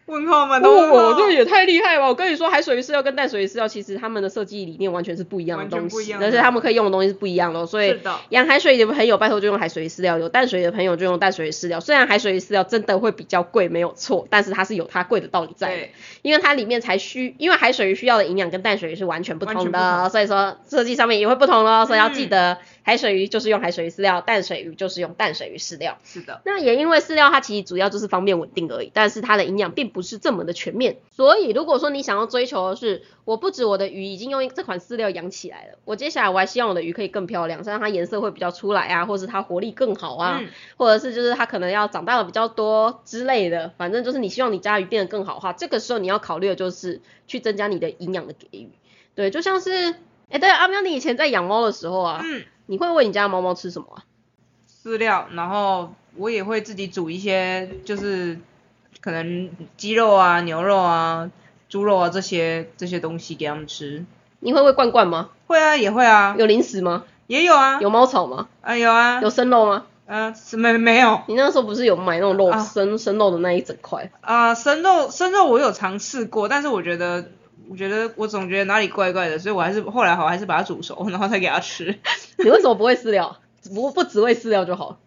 问号满头问哦，号这也太厉害了吧！我跟你说，海水鱼饲料跟淡水鱼饲料其实他们的设计理念完全是不一样的东西，而且他们可以用的东西是不一样的哦，所以养海水鱼的朋友拜托就用海水鱼饲料，有淡水鱼的朋友就用淡水鱼饲料。虽然海水鱼饲料真的会比较贵，没有错，但是它是有它贵的道理在的，因为它里面才需，因为海水鱼需要的营养跟淡水鱼是完全不同的，同。所以说设计上面也会不同咯，所以要记嗯。得海水鱼就是用海水鱼饲料，淡水鱼就是用淡水鱼饲料。是的，那也因为饲料它其实主要就是方便稳定而已，但是它的营养并不是这么的全面。所以如果说你想要追求的是，我不止我的鱼已经用这款饲料养起来了，我接下来我还希望我的鱼可以更漂亮，让它颜色会比较出来啊，或是它活力更好啊，嗯或者是就是它可能要长大的比较多之类的，反正就是你希望你家鱼变得更好的话，这个时候你要考虑的就是去增加你的营养的给予。对，就像是，哎，对了，阿喵，你以前在养猫的时候啊，嗯，你会喂你家的猫猫吃什么啊？饲料，然后我也会自己煮一些，就是可能鸡肉啊、牛肉啊、猪肉啊这些这些东西给他们吃。你会喂罐罐吗？会啊，也会啊，有零食吗？也有啊，有猫草吗？啊有啊，有生肉吗？呃是没没有你那时候不是有买那种肉、啊生生肉的那一整块？啊、生肉生肉我有尝试过，但是我觉得我觉得我总觉得哪里怪怪的，所以我还是后来好还是把它煮熟，然后再给它吃。你为什么不会饲料？不不只喂饲料就好。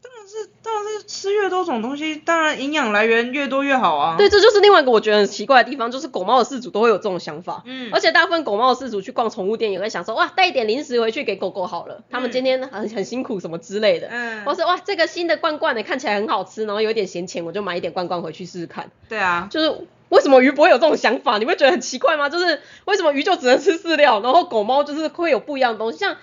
当然是当然是吃越多种东西，当然营养来源越多越好啊。对，这就是另外一个我觉得很奇怪的地方，就是狗猫的饲主都会有这种想法。嗯而且大部分狗猫的饲主去逛宠物店也会想说，哇，带一点零食回去给狗狗好了，他们嗯今天很很辛苦什么之类的。嗯或是哇，这个新的罐罐的看起来很好吃，然后有点闲钱，我就买一点罐罐回去试试看。对啊，就是为什么鱼不会有这种想法？你会觉得很奇怪吗？就是为什么鱼就只能吃饲料，然后狗猫就是会有不一样的东西？像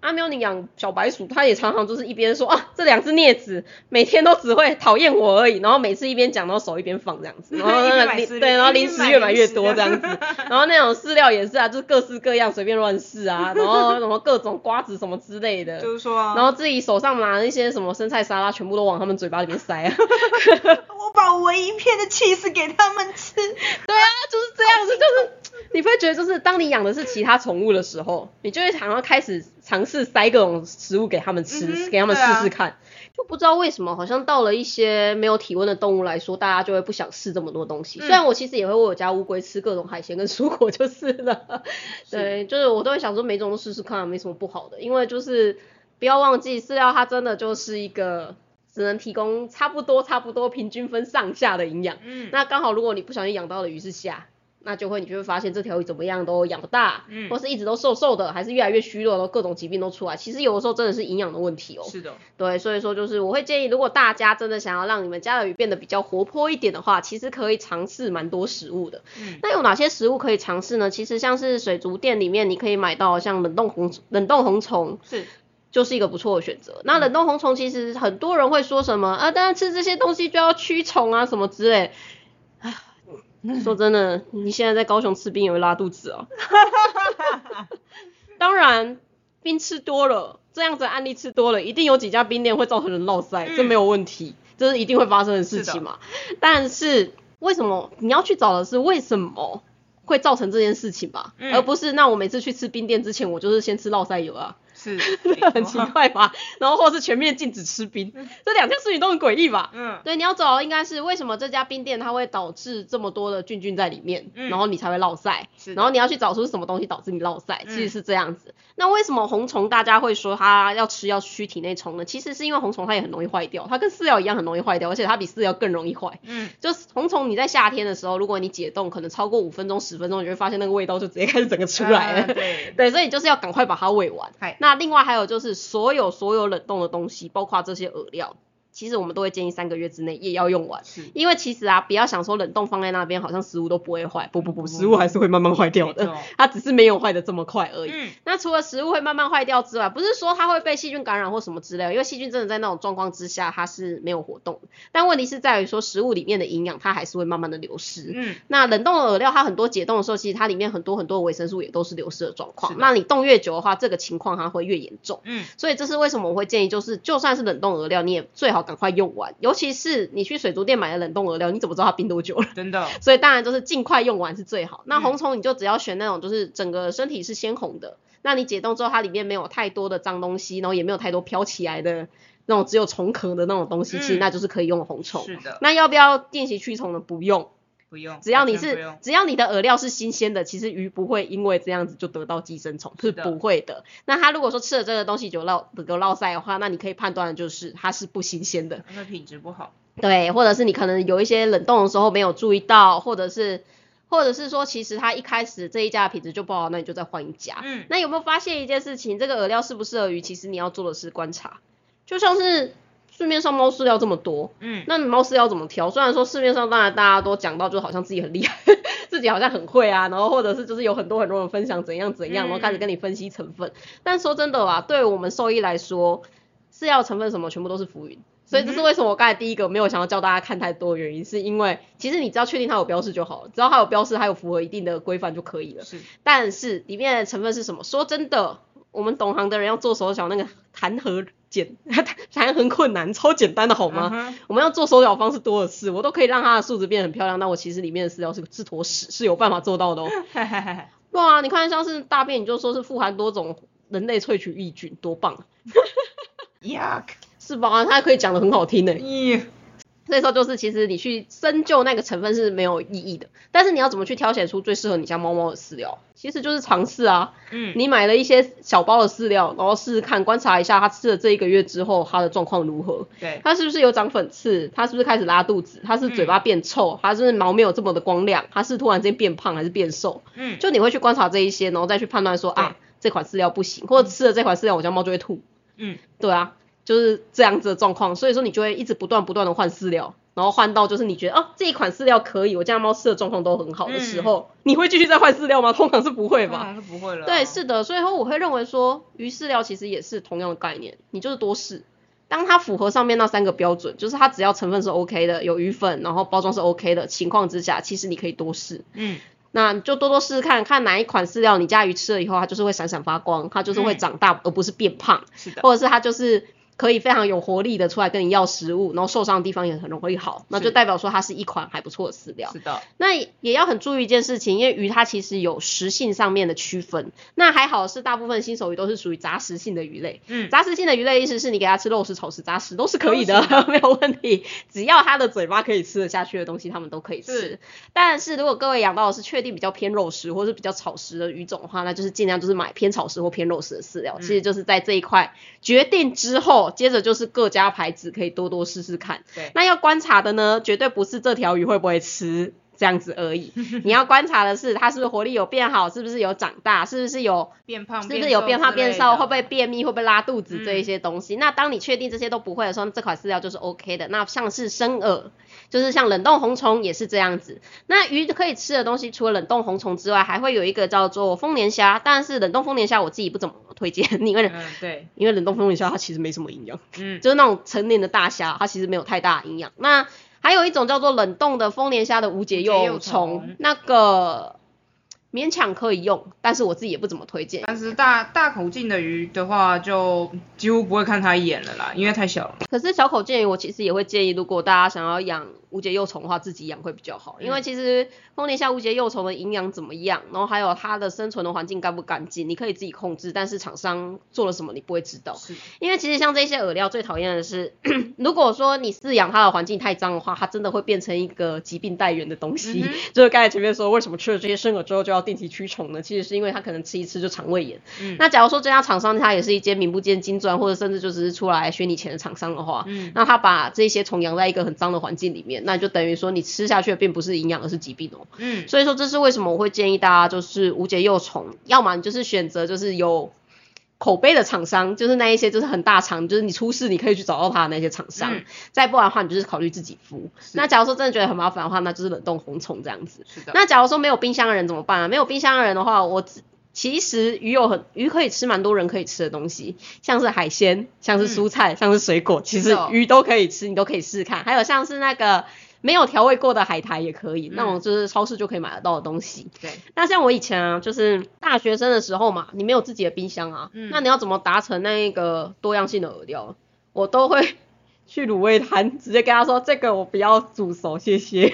阿喵，你养小白鼠，它也常常就是一边说啊，这两只镊子每天都只会讨厌我而已，然后每次一边讲，然后手一边放这样子，然后那个零对，然后零食越买越多这样子，然后那种饲料也是啊，就是各式各样随便乱试啊，然后什么各种瓜子什么之类的，就是说啊，然后自己手上拿那些什么生菜沙拉，全部都往他们嘴巴里面塞啊。我把唯一片的 cheese 给他们吃。对啊，就是这样子，就是 你会觉得，就是当你养的是其他宠物的时候，你就会想要开始尝试塞各种食物给他们吃，嗯给他们试试看。就不知道为什么，好像到了一些没有体温的动物来说，大家就会不想试这么多东西。嗯虽然我其实也会为我家乌龟吃各种海鲜跟蔬果就是了，对，就是我都会想说每种都试试看，没什么不好的。因为就是不要忘记，饲料它真的就是一个只能提供差不多差不多平均分上下的营养。嗯，那刚好，如果你不小心养到的鱼是虾，那就会你就会发现这条鱼怎么样都养不大，嗯或是一直都瘦瘦的，还是越来越虚弱，然后各种疾病都出来。其实有的时候真的是营养的问题哦。是的，对，所以说就是我会建议，如果大家真的想要让你们家的鱼变得比较活泼一点的话，其实可以尝试蛮多食物的。嗯那有哪些食物可以尝试呢？其实像是水族店里面你可以买到像冷冻红冷冻红虫，是，就是一个不错的选择。那冷冻红虫其实很多人会说什么啊，当然吃这些东西就要驱虫啊什么之类。唉，说真的，你现在在高雄吃冰也会拉肚子哦。当然，冰吃多了，这样子案例吃多了，一定有几家冰店会造成人落塞，这没有问题，这是一定会发生的事情嘛。但是为什么你要去找的是为什么会造成这件事情吧，而不是那我每次去吃冰店之前，我就是先吃落塞油啊。是，很奇怪吧？然后或是全面禁止吃冰，这两件事情都很诡异吧？嗯，对，你要找应该是为什么这家冰店它会导致这么多的菌菌在里面，然后你才会落晒，然后你要去找出是什么东西导致你落晒，其实是这样子。那为什么红虫大家会说它要吃要驱体内虫呢？其实是因为红虫它也很容易坏掉，它跟饲料一样很容易坏掉，而且它比饲料更容易坏。嗯，就是红虫你在夏天的时候，如果你解冻可能超过五分钟十分钟，你会发现那个味道就直接开始整个出来了。对，对，所以就是要赶快把它喂完。那那另外还有就是所有所有冷冻的东西，包括这些饵料。其实我们都会建议三个月之内也要用完，因为其实啊，不要想说冷冻放在那边好像食物都不会坏，不不不，食物还是会慢慢坏掉的，它只是没有坏的这么快而已。那除了食物会慢慢坏掉之外，不是说它会被细菌感染或什么之类，因为细菌真的在那种状况之下它是没有活动，但问题是在于说食物里面的营养它还是会慢慢的流失。嗯，那冷冻的饵料它很多解冻的时候，其实它里面很多很多维生素也都是流失的状况。那你冻越久的话，这个情况它会越严重。嗯，所以这是为什么我会建议，就是就算是冷冻饵料，你也最好赶快用完。尤其是你去水族店买的冷冻饵料，你怎么知道它冰多久了？真的。所以当然就是尽快用完是最好。那红虫你就只要选那种就是整个身体是鲜红的，那你解冻之后它里面没有太多的脏东西，然后也没有太多飘起来的那种只有虫壳的那种东西，其实那就是可以用红虫。是的。那要不要定期驱虫呢？不用。不用，只要你是只要你的饵料是新鲜的，其实鱼不会因为这样子就得到寄生虫，是不会的。那它如果说吃了这个东西就落得落塞的话，那你可以判断的就是它是不新鲜的，它品质不好。对，或者是你可能有一些冷冻的时候没有注意到，或者是或者是说其实它一开始这一家的品质就不好，那你就再换一家。嗯，那有没有发现一件事情？这个饵料适不适合鱼？其实你要做的是观察，就像是。市面上猫饲料这么多，嗯，那猫饲料怎么挑？虽然说市面上当然大家都讲到，就好像自己很厉害，自己好像很会啊，然后或者是就是有很多很多人分享怎样怎样，然后开始跟你分析成分。但说真的啊，对我们兽医来说，饲料成分什么全部都是浮云，所以这是为什么我刚才第一个没有想要教大家看太多的原因，是因为其实你只要确定它有标示就好了，只要它有标示，它有符合一定的规范就可以了。是，但是里面的成分是什么？说真的，我们懂行的人要做手脚，那个谈何？简 还很困难，超简单的好吗？我们要做手脚方式多的是，我都可以让它的数值变得很漂亮。那我其实里面的饲料是是坨屎，是有办法做到的哦。对啊，你看像是大便，你就说是富含多种人类萃取益菌，多棒。Yuck，是吧？它可以讲的很好听呢。那时候就是，其实你去深究那个成分是没有意义的，但是你要怎么去挑选出最适合你家猫猫的饲料，其实就是尝试啊。嗯，你买了一些小包的饲料，然后试试看，观察一下它吃了这一个月之后，它的状况如何。对，它是不是有长粉刺？它是不是开始拉肚子？它是嘴巴变臭？它是毛没有这么的光亮？它是突然间变胖还是变瘦？嗯，就你会去观察这一些，然后再去判断说啊，这款饲料不行，或者吃了这款饲料，我家猫就会吐。嗯，对啊。就是这样子的状况，所以说你就会一直不断不断的换饲料，然后换到就是你觉得哦这一款饲料可以，我家猫吃的状况都很好的时候，你会继续再换饲料吗？通常是不会吧？是不会了。对，是的，所以说我会认为说鱼饲料其实也是同样的概念，你就是多试，当它符合上面那三个标准，就是它只要成分是 OK 的，有鱼粉，然后包装是 OK 的情况之下，其实你可以多试。嗯。那就多多试试看看哪一款饲料你家鱼吃了以后，它就是会闪闪发光，它就是会长大，而不是变胖。是的。或者是它就是。可以非常有活力的出来跟你要食物，然后受伤的地方也很容易好，那就代表说它是一款还不错的饲料。是的。那也要很注意一件事情，因为鱼它其实有食性上面的区分。那还好是大部分新手鱼都是属于杂食性的鱼类。嗯。杂食性的鱼类意思是你给它吃肉食、草食、杂食都是可以的，没有问题。只要它的嘴巴可以吃得下去的东西，它们都可以吃。但是如果各位养到的是确定比较偏肉食或者是比较草食的鱼种的话，那就是尽量就是买偏草食或偏肉食的饲料。其实就是在这一块决定之后，接着就是各。家牌子可以多多试试看。对，那要观察的呢，绝对不是这条鱼会不会吃，这样子而已。你要观察的是它是不是活力有变好，是不是有长大，是不是有变胖，是不是有变胖变瘦，会不会？便秘，会不会拉肚子嗯这一些东西。那当你确定这些都不会的时候，这款饲料就是 OK 的。那像是生饵，就是像冷冻红虫也是这样子。那鱼可以吃的东西，除了冷冻红虫之外，还会有一个叫做丰年虾，但是冷冻丰年虾我自己不怎么推荐，因为嗯，对，因为冷冻丰年虾它其实没什么营养。嗯，就是那种成年的大虾，它其实没有太大营养。那还有一种叫做冷冻的丰年虾的无节幼虫，那个勉强可以用，但是我自己也不怎么推荐。但是大大口径的鱼的话，就几乎不会看它一眼了啦，因为太小了。可是小口径鱼，我其实也会建议，如果大家想要养无节幼虫的话，自己养会比较好，因为其实丰年虾无节幼虫的营养怎么样，然后还有它的生存的环境干不干净，你可以自己控制，但是厂商做了什么你不会知道。是，因为其实像这些饵料最讨厌的是，如果说你饲养它的环境太脏的话，它真的会变成一个疾病带源的东西。嗯 就是刚才前面说，为什么吃了这些生饵之后就要定期驱虫呢？其实是因为它可能吃一吃就肠胃炎。嗯那假如说这家厂商它也是一间名不见经传，或者甚至就只是出来学你钱的厂商的话，嗯那他把这些虫养在一个很脏的环境里面，那就等于说你吃下去的并不是营养，而是疾病哦。嗯，所以说这是为什么我会建议大家就是无节幼虫，要么你就是选择就是有口碑的厂商，就是那一些就是很大厂，就是你出事你可以去找到他的那些厂商。嗯再不然的话，你就是考虑自己孵。那假如说真的觉得很麻烦的话，那就是冷冻红虫这样子。是的。那假如说没有冰箱的人怎么办啊？没有冰箱的人的话，我只其实鱼有很鱼可以吃蛮多人可以吃的东西，像是海鲜，像是蔬菜，像是水果，其实鱼都可以吃，你都可以试试看。还有像是那个没有调味过的海苔也可以，嗯那种就是超市就可以买得到的东西。对，那像我以前啊，就是大学生的时候嘛，你没有自己的冰箱啊，嗯那你要怎么达成那个多样性的饵料？我都会去卤味摊直接跟他说，这个我不要煮熟，谢谢。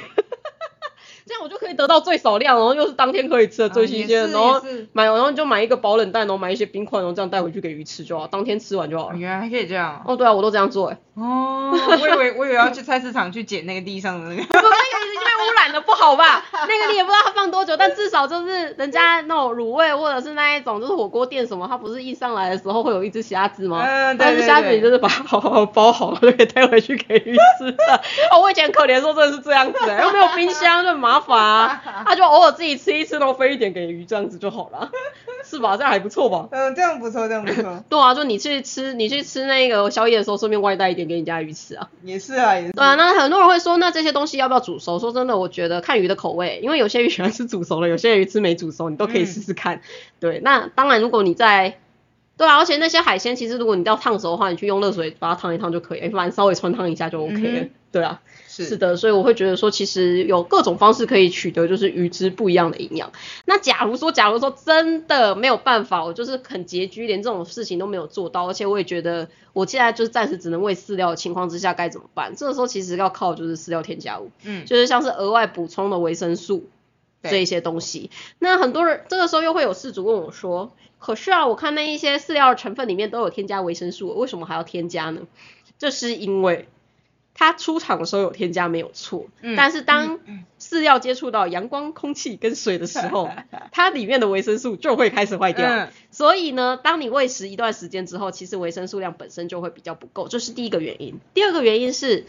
这样我就可以得到最少量，然后又是当天可以吃的最新鲜的，然后是买，然后你就买一个保冷袋，然后买一些冰块，然后这样带回去给鱼吃就好，当天吃完就好了。原来还可以这样。哦，对啊，我都这样做哎。哦，我以为我以为要去菜市场去捡那个地上的那个。不，那个已经被污染了，不好吧？那个你也不知道它放多久，但至少就是人家那种卤味或者是那一种就是火锅店什么，它不是一上来的时候会有一只虾子吗？嗯对对但是虾子你就是把它好好包好，就可以带回去给鱼吃的。哦，我以前可怜的时候真的是这样子哎、又没有冰箱，就很麻烦啊。他就偶尔自己吃一吃，然后分一点给鱼，这样子就好了，是吧？这样还不错吧？嗯，这样不错，这样不错。对啊，就你去吃，你去吃那个宵夜的时候，顺便外带一点给你家鱼吃啊。也是啊，也是。对啊，那很多人会说，那这些东西要不要煮熟？说真的，我觉得看鱼的口味，因为有些鱼喜欢吃煮熟的，有些鱼吃没煮熟，你都可以试试看。对，那当然，如果你在，对啊，而且那些海鲜，其实如果你要烫熟的话，你去用热水把它烫一烫就可以，哎反正稍微穿烫一下就 OK 了。对啊，是是的，所以我会觉得说，其实有各种方式可以取得就是鱼之不一样的营养。那假如说，假如说真的没有办法，我就是很拮据，连这种事情都没有做到，而且我也觉得我现在就是暂时只能喂饲料的情况之下，该怎么办？这个时候其实要靠就是饲料添加物，嗯，就是像是额外补充的维生素对这一些东西。那很多人这个时候又会有事主问我说，可是啊，我看那一些饲料成分里面都有添加维生素，为什么还要添加呢？这是因为它出厂的时候有添加没有错，嗯但是当饲料接触到阳光、空气跟水的时候，它里面的维生素就会开始坏掉。嗯所以呢，当你喂食一段时间之后，其实维生素量本身就会比较不够，这是第一个原因。第二个原因是，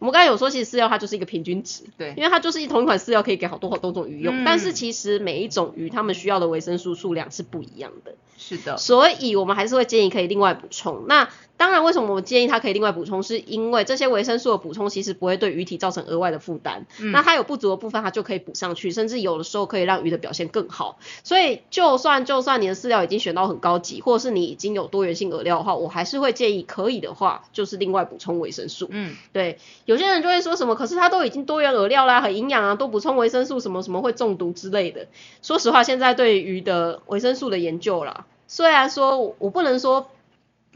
我们刚才有说，其实饲料它就是一个平均值，对因为它就是一同一款饲料可以给好多好多种鱼用，嗯但是其实每一种鱼它们需要的维生素数量是不一样的。是的，所以我们还是会建议可以另外补充。那当然，为什么我建议它可以另外补充？是因为这些维生素的补充其实不会对鱼体造成额外的负担。嗯那它有不足的部分，它就可以补上去，甚至有的时候可以让鱼的表现更好。所以，就算就算你的饲料已经选到很高级，或者是你已经有多元性饵料的话，我还是会建议可以的话，就是另外补充维生素。嗯，对，有些人就会说什么，可是它都已经多元饵料啦，很营养啊，多补充维生素什么什么会中毒之类的。说实话，现在对鱼的维生素的研究啦，虽然说我我不能说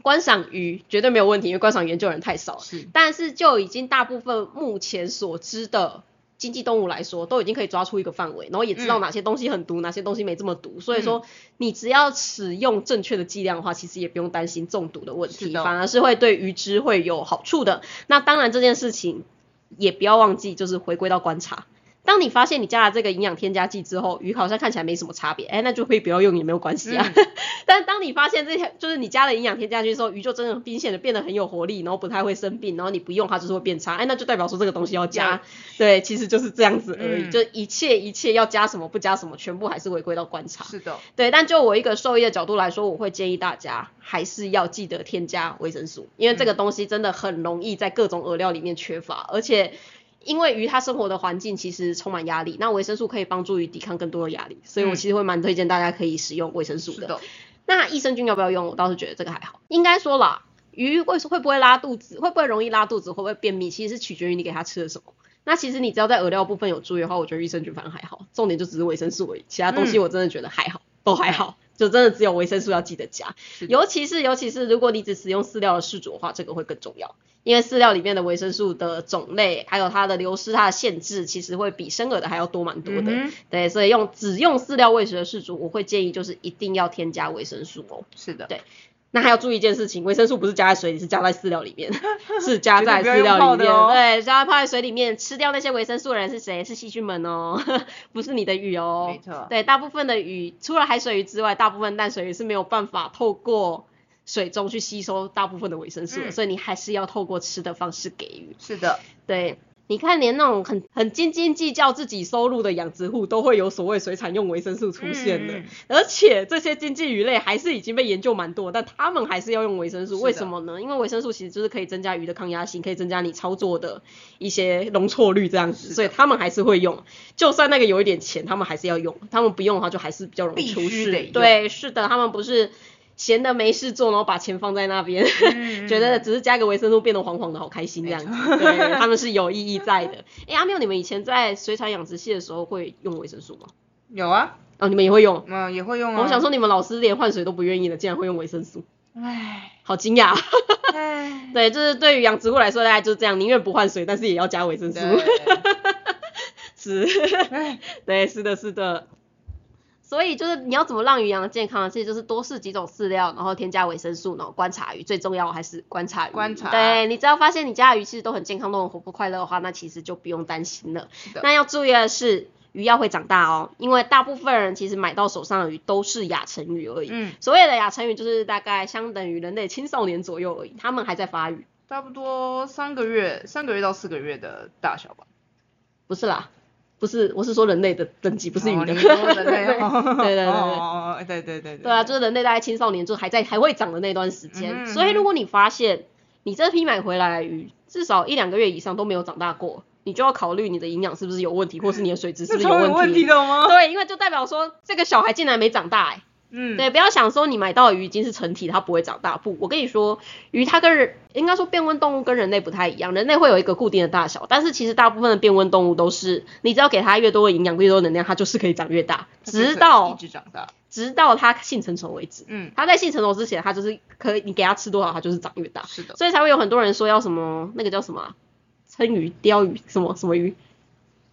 观赏鱼绝对没有问题，因为观赏研究人太少了，是，但是就已经大部分目前所知的。经济动物来说，都已经可以抓出一个范围，然后也知道嗯哪些东西很毒，哪些东西没这么毒。所以说，你只要使用正确的剂量的话，其实也不用担心中毒的问题，反而是会对鱼只会有好处的。那当然这件事情也不要忘记，就是回归到观察。当你发现你加了这个营养添加剂之后，鱼好像看起来没什么差别，哎，那就可以不要用也没有关系啊。嗯 但当你发现这些就是你加了营养添加剂之后，鱼就真的明显的变得很有活力，然后不太会生病，然后你不用它就是会变差，哎，那就代表说这个东西要加。对，其实就是这样子而已，嗯就一切一切要加什么不加什么，全部还是回归到观察。是的，对，但就我一个兽医的角度来说，我会建议大家还是要记得添加维生素，因为这个东西真的很容易在各种饵料里面缺乏，而且因为鱼它生活的环境其实充满压力，那维生素可以帮助鱼抵抗更多的压力，所以我嗯其实会蛮推荐大家可以使用维生素的。那益生菌要不要用？我倒是觉得这个还好，应该说啦，鱼会会不会拉肚子，会不会容易拉肚子，会不会便秘，其实是取决于你给它吃了什么。那其实你只要在饵料部分有注意的话，我觉得益生菌反而还好，重点就只是维生素而已，其他东西嗯我真的觉得还好，都还好，就真的只有维生素要记得加，尤其是尤其是如果你只使用饲料的饲主的话，这个会更重要，因为饲料里面的维生素的种类，还有它的流失、它的限制，其实会比生饵的还要多蛮多的。嗯对，所以用只用饲料喂食的饲主，我会建议就是一定要添加维生素哦。是的，对那还要注意一件事情，维生素不是加在水里，是加在饲料里面，是加在饲料里面。对，加在泡在水里面，吃掉那些维生素的人是谁？是细菌们哦，不是你的鱼哦。没错对，大部分的鱼，除了海水鱼之外，大部分淡水鱼是没有办法透过水中去吸收大部分的维生素的，嗯所以你还是要透过吃的方式给予。是的，对。你看，连那种很很斤斤计较自己收入的养殖户，都会有所谓水产用维生素出现的。嗯。而且这些经济鱼类还是已经被研究蛮多，但他们还是要用维生素，为什么呢？因为维生素其实就是可以增加鱼的抗压性，可以增加你操作的一些容错率这样子，所以他们还是会用。就算那个有一点钱，他们还是要用，他们不用的话就还是比较容易出事。对，是的，他们不是闲的没事做，然后把钱放在那边，嗯觉得只是加个维生素变得黄黄的好开心这样子。对，他们是有意义在的。哎，阿妙，你们以前在水产养殖系的时候会用维生素吗？有啊，哦，你们也会用？嗯，也会用啊。我想说，你们老师连换水都不愿意的，竟然会用维生素，唉，好惊讶。唉，对，就是对于养殖户来说，大概就是这样，宁愿不换水，但是也要加维生素。对，是，唉对，是的，是的。所以就是你要怎么让鱼养得健康，其实就是多试几种饲料，然后添加维生素，然后观察鱼。最重要还是观察鱼。观察对你只要发现你家的鱼其实都很健康，都很活泼快乐的话，那其实就不用担心了。那要注意的是，鱼要会长大哦，因为大部分人其实买到手上的鱼都是亚成鱼而已。嗯，所谓的亚成鱼就是大概相等于人类青少年左右而已，他们还在发育。差不多三个月，三个月到四个月的大小吧。不是啦，不是，我是说人类的等级，不是鱼的。哦你说人类 对哦对对对哦对对对对对啊，就是人类大概青少年就还在还会长的那段时间，嗯所以如果你发现你这批买回来的鱼至少一两个月以上都没有长大过，你就要考虑你的营养是不是有问题，或是你的水质是不是有问题的吗？对，因为就代表说这个小孩竟然没长大、欸，嗯，对，不要想说你买到的鱼已经是成体，它不会长大。不，我跟你说，鱼它跟人应该说变温动物跟人类不太一样，人类会有一个固定的大小，但是其实大部分的变温动物都是，你只要给它越多的营养、越多的能量，它就是可以长越大，直到一直长大。直到它性成熟为止。嗯，它在性成熟之前，它就是可以，你给它吃多少，它就是长越大，是的，所以才会有很多人说要什么那个叫什么啊鲳鱼、鲷鱼什么什么鱼。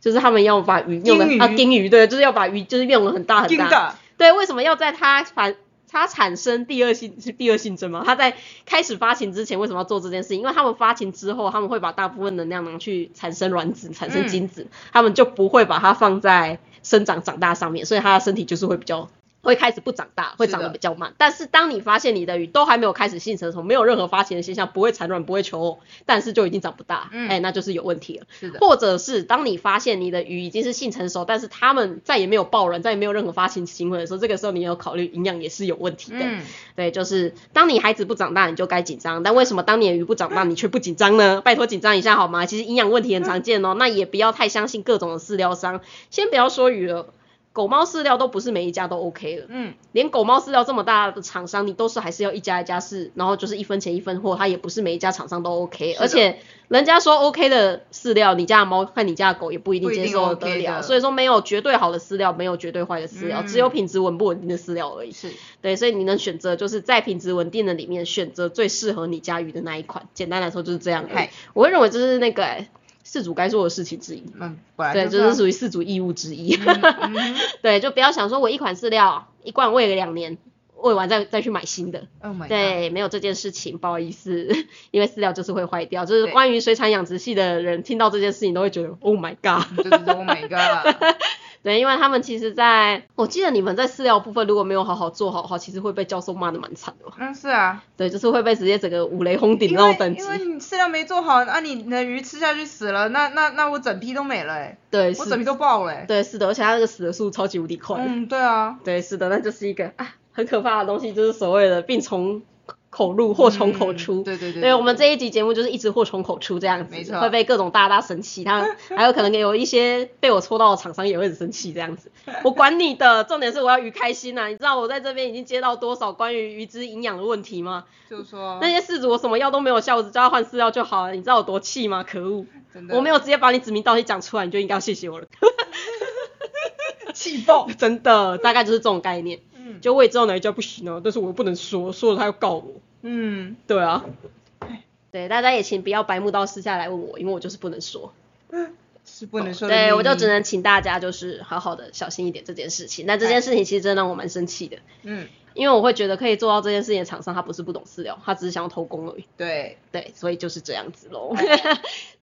就是他们要把鱼用的啊，鲸鱼对，就是要把鱼就是用的很大很大，对，为什么要在它反它产生第二性是第二性征吗？它在开始发情之前为什么要做这件事？因为他们发情之后，他们会把大部分能量拿去产生卵子、产生精子，他们就不会把它放在生长长大上面，所以它的身体就是会比较。会开始不长大，会长得比较慢。但是当你发现你的鱼都还没有开始性成熟，没有任何发情的现象，不会产卵，不会求偶，但是就已经长不大，哎、嗯那就是有问题了。是的，或者是当你发现你的鱼已经是性成熟，但是它们再也没有抱卵，再也没有任何发情行为的时候，这个时候你要考虑营养也是有问题的。嗯，对，就是当你孩子不长大，你就该紧张。但为什么当你的鱼不长大，你却不紧张呢？拜托紧张一下好吗？其实营养问题很常见哦，那也不要太相信各种的饲料商。先不要说鱼了。狗猫饲料都不是每一家都 OK 了，嗯，连狗猫饲料这么大的厂商，你都是还是要一家一家试，然后就是一分钱一分货，它也不是每一家厂商都 OK，而且人家说 OK 的饲料，你家的猫和你家的狗也不一定接受得 OK 了，所以说没有绝对好的饲料，没有绝对坏的饲料，嗯。只有品质稳不稳定的饲料而已。是，对，所以你能选择就是在品质稳定的里面选择最适合你家鱼的那一款，简单来说就是这样。我会认为就是那个、欸、饲主该做的事情之一。嗯，对，这就是属于饲主义务之一。嗯嗯 对，就不要想说我一款饲料一罐喂了两年，喂完再再去买新的。Oh 对，没有这件事情，不好意思，因为饲料就是会坏掉。就是对关于水产养殖系的人听到这件事情都会觉得 Oh my god。就是 Oh my god，对，因为他们其实在，我记得你们在饲料部分如果没有好好做好的话，其实会被教授骂的蛮惨的吧。嗯是啊，对，就是会被直接整个五雷轰顶因为那种等级因。为你饲料没做好，啊你的鱼吃下去死了，那那那我整批都没了哎，对，我整批，都爆了哎。对，是的，而且它那个死的速度超级无敌快。嗯，对啊，对，是的，那就是一个啊很可怕的东西，就是所谓的病从口入，祸从口出。嗯对对对，对我们这一集节目就是一直祸从口出这样子，没错会被各种大大生气，他 还有可能有一些被我抽到的厂商也会很生气这样子。我管你的，重点是我要鱼开心呐、你知道我在这边已经接到多少关于鱼之营养的问题吗？就是说那些饲主我什么药都没有下，我只叫他换饲料就好了，你知道我多气吗？可恶！真的我没有直接把你指名道姓讲出来，你就应该要谢谢我了。气爆，真的，大概就是这种概念。嗯就我也知道哪一家不行啊，但是我又不能说，说了他要告我。嗯，对啊，对，大家也请不要白目到私下来问我，因为我就是不能说。是不能说。对，我就只能请大家就是好好的小心一点这件事情。那这件事情其实真的让我蛮生气的，嗯，因为我会觉得可以做到这件事情的厂商，他不是不懂饲料，他只是想要偷工而已。对，对，所以就是这样子喽。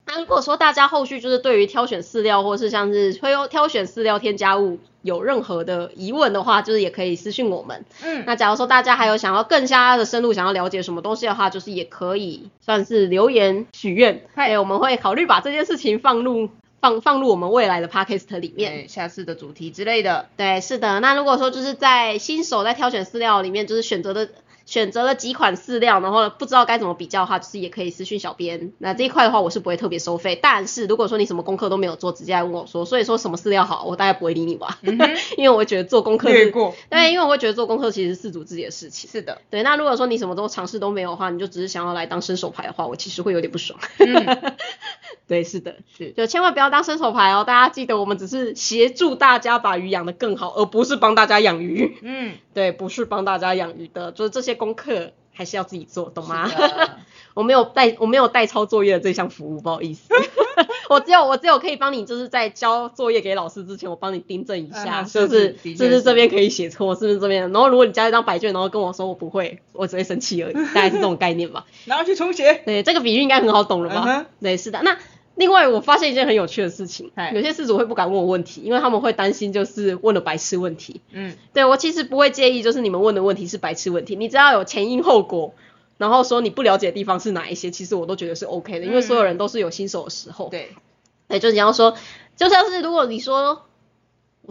那如果说大家后续就是对于挑选饲料，或是像是挑挑选饲料添加物有任何的疑问的话，就是也可以私信我们。嗯，那假如说大家还有想要更加的深入，想要了解什么东西的话，就是也可以算是留言许愿，嗨对，我们会考虑把这件事情放入放放入我们未来的 podcast 里面。对下次的主题之类的，对，是的。那如果说就是在新手在挑选饲料里面，就是选择的选择了几款饲料，然后不知道该怎么比较的话，就是也可以私讯小编。那这一块的话，我是不会特别收费。但是如果说你什么功课都没有做，直接来问我说，所以说什么饲料好，我大概不会理你吧，嗯因为我会觉得做功课是。略过，对，因为我会觉得做功课其实是饲主自己的事情。是的，对，那如果说你什么都尝试都没有的话，你就只是想要来当伸手牌的话，我其实会有点不爽。嗯，对，是的，是，就千万不要当伸手牌哦。大家记得，我们只是协助大家把鱼养得更好，而不是帮大家养鱼。嗯，对，不是帮大家养鱼的，就是这些功课还是要自己做，懂吗？我没有代我没有代抄作业的这项服务，不好意思。我只有我只有可以帮你，就是在交作业给老师之前，我帮你订正一下，嗯就是是是是不是这边可以写错，是不是这边？然后如果你交一张白卷，然后跟我说我不会，我只会生气而已，大概是这种概念吧。然后去重写，对，这个比喻应该很好懂了吧？嗯对，是的。那另外我发现一件很有趣的事情，有些事主会不敢问我问题，因为他们会担心就是问了白痴问题。嗯，对我其实不会介意，就是你们问的问题是白痴问题，你只要有前因后果，然后说你不了解的地方是哪一些，其实我都觉得是 OK 的，因为所有人都是有新手的时候。对，对，就你要说，就像是如果你说，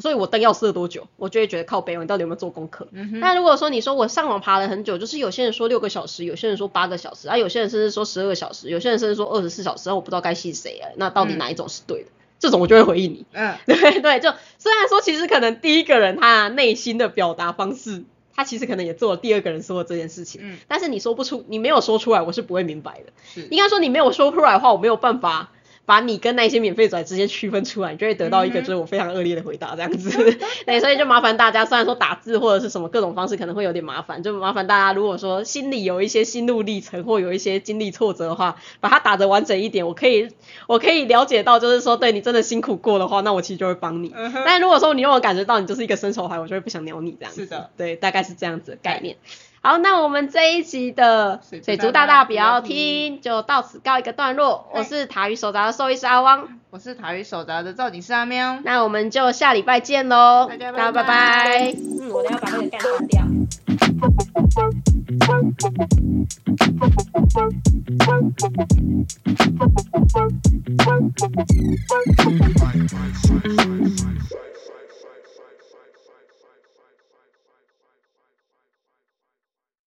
所以我灯要射多久，我就会觉得靠北哦，你到底有没有做功课？那如果说你说我上网爬了很久，就是有些人说六个小时，有些人说八个小时，啊，有些人甚至说十二个小时，有些人甚至说二十四小时，那我不知道该信谁啊，那到底嗯哪一种是对的？这种我就会回应你。嗯，对对，就虽然说其实可能第一个人他内心的表达方式，他其实可能也做了第二个人说的这件事情，嗯但是你说不出，你没有说出来，我是不会明白的。是，应该说你没有说出来的话，我没有办法把你跟那些免费仔之间区分出来，你就会得到一个就是我非常恶劣的回答这样子。对，所以就麻烦大家，虽然说打字或者是什么各种方式可能会有点麻烦，就麻烦大家如果说心里有一些心路历程或有一些经历挫折的话，把它打得完整一点，我可以我可以了解到，就是说对你真的辛苦过的话，那我其实就会帮你。嗯，但如果说你让我感觉到你就是一个伸手牌，我就会不想鸟你这样子。是的，对，大概是这样子的概念。好，那我们这一集的水族大大大不要要听听，就到此告一个段落。我是塔鱼手札的兽医师阿汪，我是塔鱼手札的造景师阿喵，那我们就下礼拜见喽，大家拜拜拜拜。嗯，我等一下把那个盖关掉。